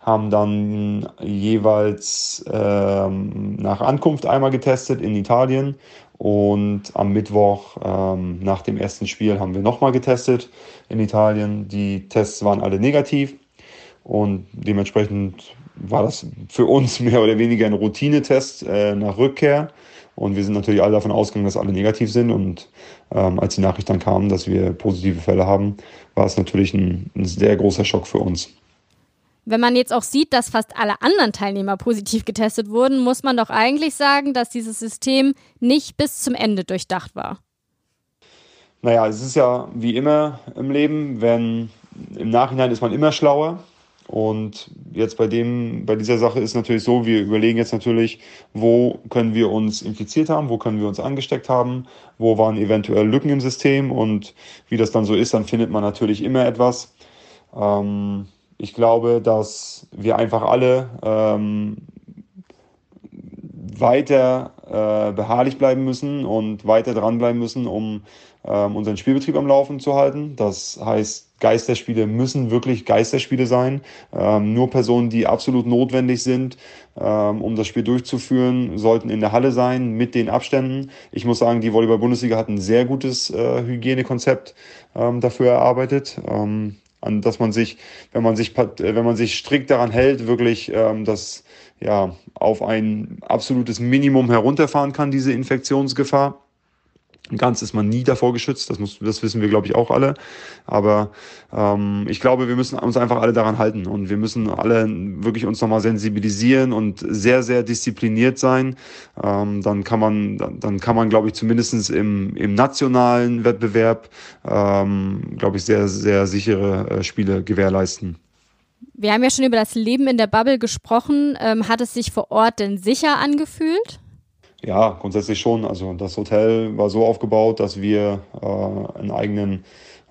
haben dann jeweils ähm, nach Ankunft einmal getestet in Italien und am Mittwoch ähm, nach dem ersten Spiel haben wir nochmal getestet in Italien. Die Tests waren alle negativ und dementsprechend war das für uns mehr oder weniger ein Routinetest äh, nach Rückkehr. Und wir sind natürlich alle davon ausgegangen, dass alle negativ sind. Und ähm, als die Nachricht dann kam, dass wir positive Fälle haben, war es natürlich ein, ein sehr großer Schock für uns. Wenn man jetzt auch sieht, dass fast alle anderen Teilnehmer positiv getestet wurden, muss man doch eigentlich sagen, dass dieses System nicht bis zum Ende durchdacht war. Naja, es ist ja wie immer im Leben, wenn im Nachhinein ist man immer schlauer. Und jetzt bei dem, bei dieser Sache ist natürlich so, wir überlegen jetzt natürlich, wo können wir uns infiziert haben, wo können wir uns angesteckt haben, wo waren eventuell Lücken im System und wie das dann so ist, dann findet man natürlich immer etwas. Ähm, ich glaube, dass wir einfach alle ähm, weiter äh, beharrlich bleiben müssen und weiter dranbleiben müssen, um ähm, unseren Spielbetrieb am Laufen zu halten. Das heißt, Geisterspiele müssen wirklich Geisterspiele sein. Ähm, nur Personen, die absolut notwendig sind, ähm, um das Spiel durchzuführen, sollten in der Halle sein mit den Abständen. Ich muss sagen, die Volleyball-Bundesliga hat ein sehr gutes äh, Hygienekonzept ähm, dafür erarbeitet. An dass man sich, wenn man sich, wenn man sich strikt daran hält, wirklich ähm, das ja auf ein absolutes Minimum herunterfahren kann, diese Infektionsgefahr. Ganz ist man nie davor geschützt, das, muss, das wissen wir, glaube ich, auch alle. Aber ähm, ich glaube, wir müssen uns einfach alle daran halten und wir müssen alle wirklich uns nochmal sensibilisieren und sehr, sehr diszipliniert sein. Ähm, dann kann man, dann, kann man, glaube ich, zumindestens im, im nationalen Wettbewerb, ähm, glaube ich, sehr, sehr sichere äh, Spiele gewährleisten. Wir haben ja schon über das Leben in der Bubble gesprochen. Ähm, hat es sich vor Ort denn sicher angefühlt? Ja, grundsätzlich schon. Also das Hotel war so aufgebaut, dass wir äh, einen eigenen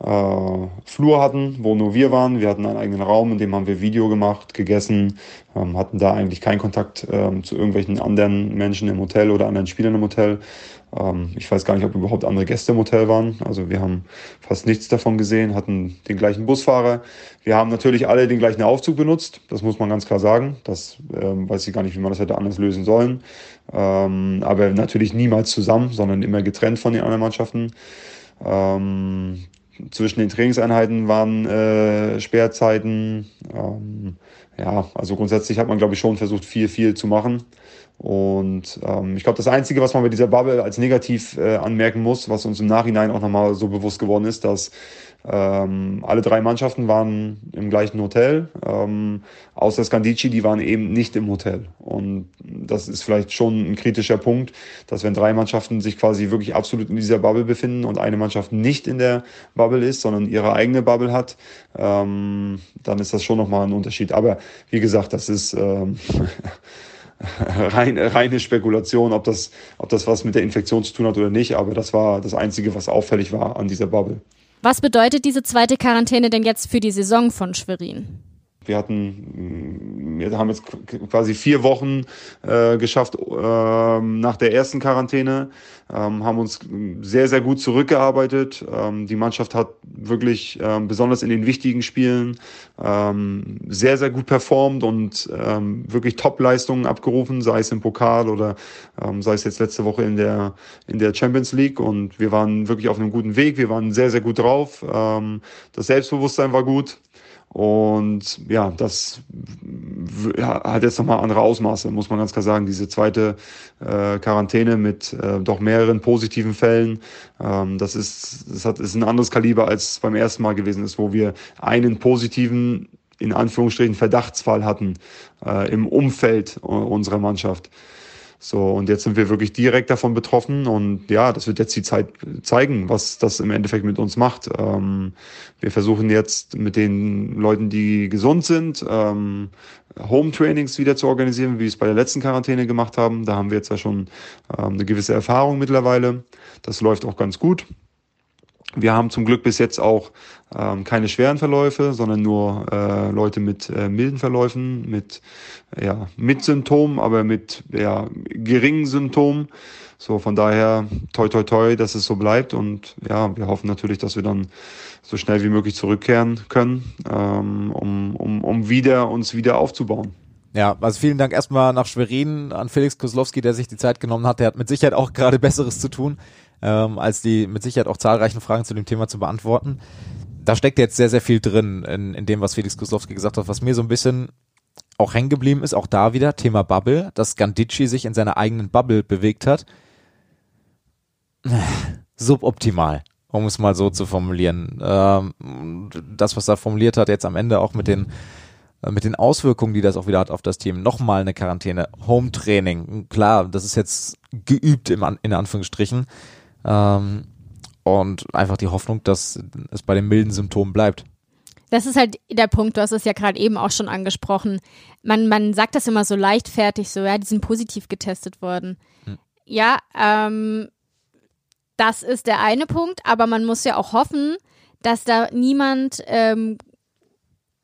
äh, Flur hatten, wo nur wir waren. Wir hatten einen eigenen Raum, in dem haben wir Video gemacht, gegessen, ähm, hatten da eigentlich keinen Kontakt ähm, zu irgendwelchen anderen Menschen im Hotel oder anderen Spielern im Hotel. Ähm, ich weiß gar nicht, ob überhaupt andere Gäste im Hotel waren. Also wir haben fast nichts davon gesehen, hatten den gleichen Busfahrer. Wir haben natürlich alle den gleichen Aufzug benutzt. Das muss man ganz klar sagen. Das ähm, weiß ich gar nicht, wie man das hätte anders lösen sollen. Ähm, aber natürlich niemals zusammen, sondern immer getrennt von den anderen Mannschaften. Ähm, zwischen den Trainingseinheiten waren äh, Sperrzeiten. Ähm, ja, also grundsätzlich hat man, glaube ich, schon versucht, viel, viel zu machen. Und ähm, ich glaube, das Einzige, was man bei dieser Bubble als negativ äh, anmerken muss, was uns im Nachhinein auch nochmal so bewusst geworden ist, dass ähm, alle drei Mannschaften waren im gleichen Hotel, ähm, außer Scandici, die waren eben nicht im Hotel. Und das ist vielleicht schon ein kritischer Punkt, dass wenn drei Mannschaften sich quasi wirklich absolut in dieser Bubble befinden und eine Mannschaft nicht in der Bubble ist, sondern ihre eigene Bubble hat, ähm, dann ist das schon nochmal ein Unterschied. Aber wie gesagt, das ist ähm, rein, reine Spekulation, ob das, ob das was mit der Infektion zu tun hat oder nicht. Aber das war das Einzige, was auffällig war an dieser Bubble. Was bedeutet diese zweite Quarantäne denn jetzt für die Saison von Schwerin? Wir hatten, wir haben jetzt quasi vier Wochen äh, geschafft äh, nach der ersten Quarantäne, ähm, haben uns sehr, sehr gut zurückgearbeitet. Ähm, die Mannschaft hat wirklich ähm, besonders in den wichtigen Spielen ähm, sehr, sehr gut performt und ähm, wirklich Top-Leistungen abgerufen, sei es im Pokal oder ähm, sei es jetzt letzte Woche in der, in der Champions League. Und wir waren wirklich auf einem guten Weg. Wir waren sehr, sehr gut drauf. Ähm, das Selbstbewusstsein war gut. Und ja, das hat jetzt nochmal andere Ausmaße, muss man ganz klar sagen. Diese zweite äh, Quarantäne mit äh, doch mehreren positiven Fällen, ähm, das ist, das hat, ist ein anderes Kaliber als beim ersten Mal gewesen ist, wo wir einen positiven, in Anführungsstrichen, Verdachtsfall hatten äh, im Umfeld unserer Mannschaft. So, und jetzt sind wir wirklich direkt davon betroffen und ja, das wird jetzt die Zeit zeigen, was das im Endeffekt mit uns macht. Ähm, wir versuchen jetzt mit den Leuten, die gesund sind, ähm, Home-Trainings wieder zu organisieren, wie wir es bei der letzten Quarantäne gemacht haben. Da haben wir jetzt ja schon ähm, eine gewisse Erfahrung mittlerweile. Das läuft auch ganz gut. Wir haben zum Glück bis jetzt auch ähm, keine schweren Verläufe, sondern nur äh, Leute mit äh, milden Verläufen, mit, ja, mit Symptomen, aber mit ja, geringen Symptomen. So, von daher, toi, toi, toi, dass es so bleibt. Und ja, wir hoffen natürlich, dass wir dann so schnell wie möglich zurückkehren können, ähm, um, um, um wieder uns wieder aufzubauen. Ja, also vielen Dank erstmal nach Schwerin an Felix Koslowski, der sich die Zeit genommen hat. Der hat mit Sicherheit auch gerade Besseres zu tun, ähm, als die mit Sicherheit auch zahlreichen Fragen zu dem Thema zu beantworten. Da steckt jetzt sehr, sehr viel drin in, in dem, was Felix Koslowski gesagt hat, was mir so ein bisschen auch hängen geblieben ist, auch da wieder Thema Bubble, dass Gandici sich in seiner eigenen Bubble bewegt hat. Suboptimal, um es mal so zu formulieren. Ähm, das, was er formuliert hat, jetzt am Ende auch mit den äh, mit den Auswirkungen, die das auch wieder hat auf das Team, nochmal eine Quarantäne, Home-Training, klar, das ist jetzt geübt im, in Anführungsstrichen ähm, und einfach die Hoffnung, dass es bei den milden Symptomen bleibt. Das ist halt der Punkt, du hast es ja gerade eben auch schon angesprochen. Man, man sagt das immer so leichtfertig, so, ja, die sind positiv getestet worden. Hm. Ja, ähm, das ist der eine Punkt, aber man muss ja auch hoffen, dass da niemand ähm,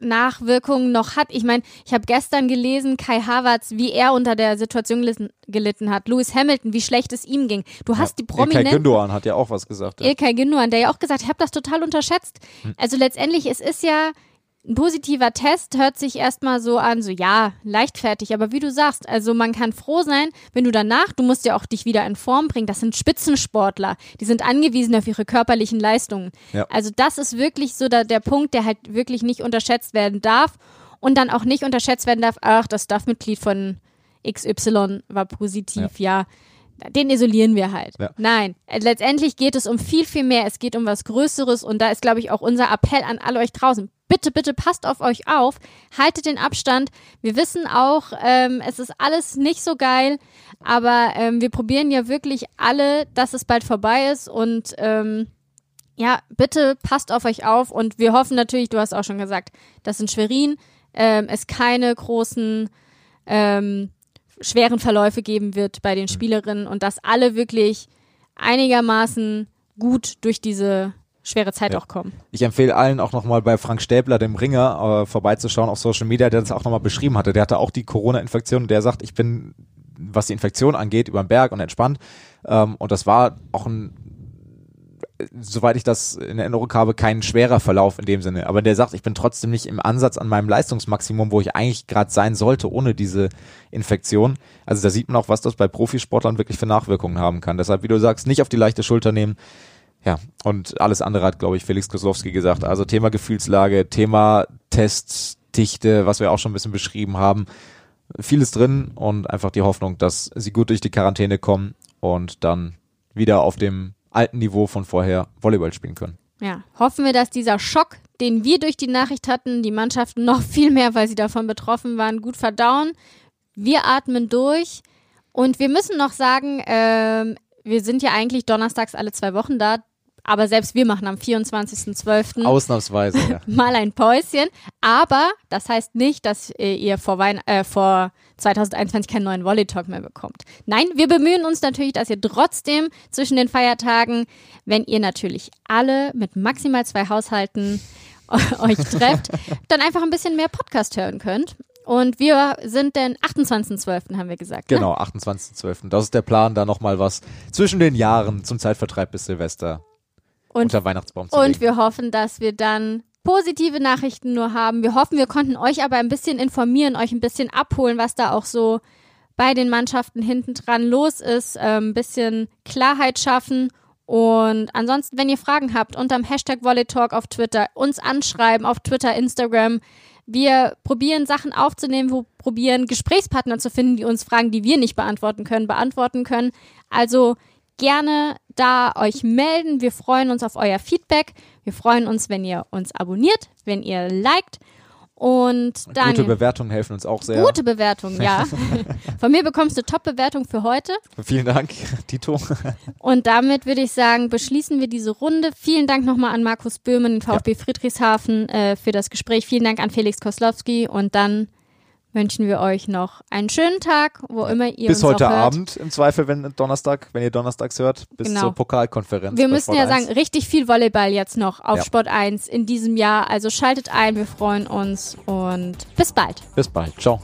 Nachwirkungen noch hat. Ich meine, ich habe gestern gelesen, Kai Havertz, wie er unter der Situation gelitten, hat. Lewis Hamilton, wie schlecht es ihm ging. Du hast die Prominenten. Ilkay Gündoğan hat ja auch was gesagt. Ja. Ilkay Gündoğan, der ja auch gesagt, ich habe das total unterschätzt. Hm. Also letztendlich, es ist ja ein positiver Test hört sich erstmal so an, so ja, leichtfertig, aber wie du sagst, also man kann froh sein, wenn du danach, du musst ja auch dich wieder in Form bringen, das sind Spitzensportler, die sind angewiesen auf ihre körperlichen Leistungen. Ja. Also das ist wirklich so der, der Punkt, der halt wirklich nicht unterschätzt werden darf und dann auch nicht unterschätzt werden darf, ach, das Staffmitglied von XY war positiv, ja. ja den isolieren wir halt. Ja. Nein, letztendlich geht es um viel, viel mehr. Es geht um was Größeres und da ist, glaube ich, auch unser Appell an alle euch draußen. Bitte, bitte passt auf euch auf, haltet den Abstand. Wir wissen auch, ähm, es ist alles nicht so geil, aber ähm, wir probieren ja wirklich alle, dass es bald vorbei ist und ähm, ja, bitte passt auf euch auf und wir hoffen natürlich, du hast auch schon gesagt, dass in Schwerin ähm, es keine großen ähm, schweren Verläufe geben wird bei den. Spielerinnen und dass alle wirklich einigermaßen gut durch diese schwere Zeit ja. auch kommen. Ich empfehle allen auch nochmal bei Frank Stäbler, dem Ringer, äh, vorbeizuschauen auf Social Media, der das auch nochmal beschrieben hatte. Der hatte auch die Corona-Infektion und der sagt, ich bin, was die Infektion angeht, über den Berg und entspannt. Ähm, und das war auch ein soweit ich das in Erinnerung habe, kein schwerer Verlauf in dem Sinne. Aber der sagt, ich bin trotzdem nicht im Ansatz an meinem Leistungsmaximum, wo ich eigentlich gerade sein sollte, ohne diese Infektion. Also da sieht man auch, was das bei Profisportlern wirklich für Nachwirkungen haben kann. Deshalb, wie du sagst, nicht auf die leichte Schulter nehmen. Ja, und alles andere hat, glaube ich, Felix Koslowski gesagt. Also Thema Gefühlslage, Thema Testdichte, was wir auch schon ein bisschen beschrieben haben. Vieles drin und einfach die Hoffnung, dass sie gut durch die Quarantäne kommen und dann wieder auf dem alten Niveau von vorher Volleyball spielen können. Ja, hoffen wir, dass dieser Schock, den wir durch die Nachricht hatten, die Mannschaften noch viel mehr, weil sie davon betroffen waren, gut verdauen. Wir atmen durch und wir müssen noch sagen, äh, wir sind ja eigentlich donnerstags alle zwei Wochen da. Aber selbst wir machen am 24.12. Ausnahmsweise ja. mal ein Päuschen. Aber das heißt nicht, dass ihr vor, Wein äh, vor 2021 keinen neuen Volley Talk mehr bekommt. Nein, wir bemühen uns natürlich, dass ihr trotzdem zwischen den Feiertagen, wenn ihr natürlich alle mit maximal zwei Haushalten euch trefft, dann einfach ein bisschen mehr Podcast hören könnt. Und wir sind den 28.12. haben wir gesagt. Ne? Genau, 28.12. Das ist der Plan, da nochmal was zwischen den Jahren zum Zeitvertreib bis Silvester und, unter Weihnachtsbaum zu Und legen. wir hoffen, dass wir dann positive Nachrichten nur haben. Wir hoffen, wir konnten euch aber ein bisschen informieren, euch ein bisschen abholen, was da auch so bei den Mannschaften hinten dran los ist, äh, ein bisschen Klarheit schaffen. Und ansonsten, wenn ihr Fragen habt, unterm Hashtag VolleyTalk auf Twitter, uns anschreiben auf Twitter, Instagram. Wir probieren Sachen aufzunehmen, wir probieren Gesprächspartner zu finden, die uns Fragen, die wir nicht beantworten können, beantworten können. Also gerne da euch melden. Wir freuen uns auf euer Feedback. Wir freuen uns, wenn ihr uns abonniert, wenn ihr liked. Und dann. Gute Bewertungen helfen uns auch sehr. Gute Bewertungen, ja. Von mir bekommst du Top-Bewertung für heute. Vielen Dank, Tito. Und damit würde ich sagen, beschließen wir diese Runde. Vielen Dank nochmal an Markus Böhmen, VfB ja. Friedrichshafen, äh, für das Gespräch. Vielen Dank an Felix Koslowski. Und dann wünschen wir euch noch einen schönen Tag, wo immer ihr Bis uns heute auch hört. Abend im Zweifel, wenn Donnerstag, wenn ihr donnerstags hört, bis Genau. zur Pokalkonferenz. Wir müssen ja 1. sagen, richtig viel Volleyball jetzt noch auf Ja. Sport 1 in diesem Jahr. Also schaltet ein, wir freuen uns und bis bald. Bis bald. Ciao.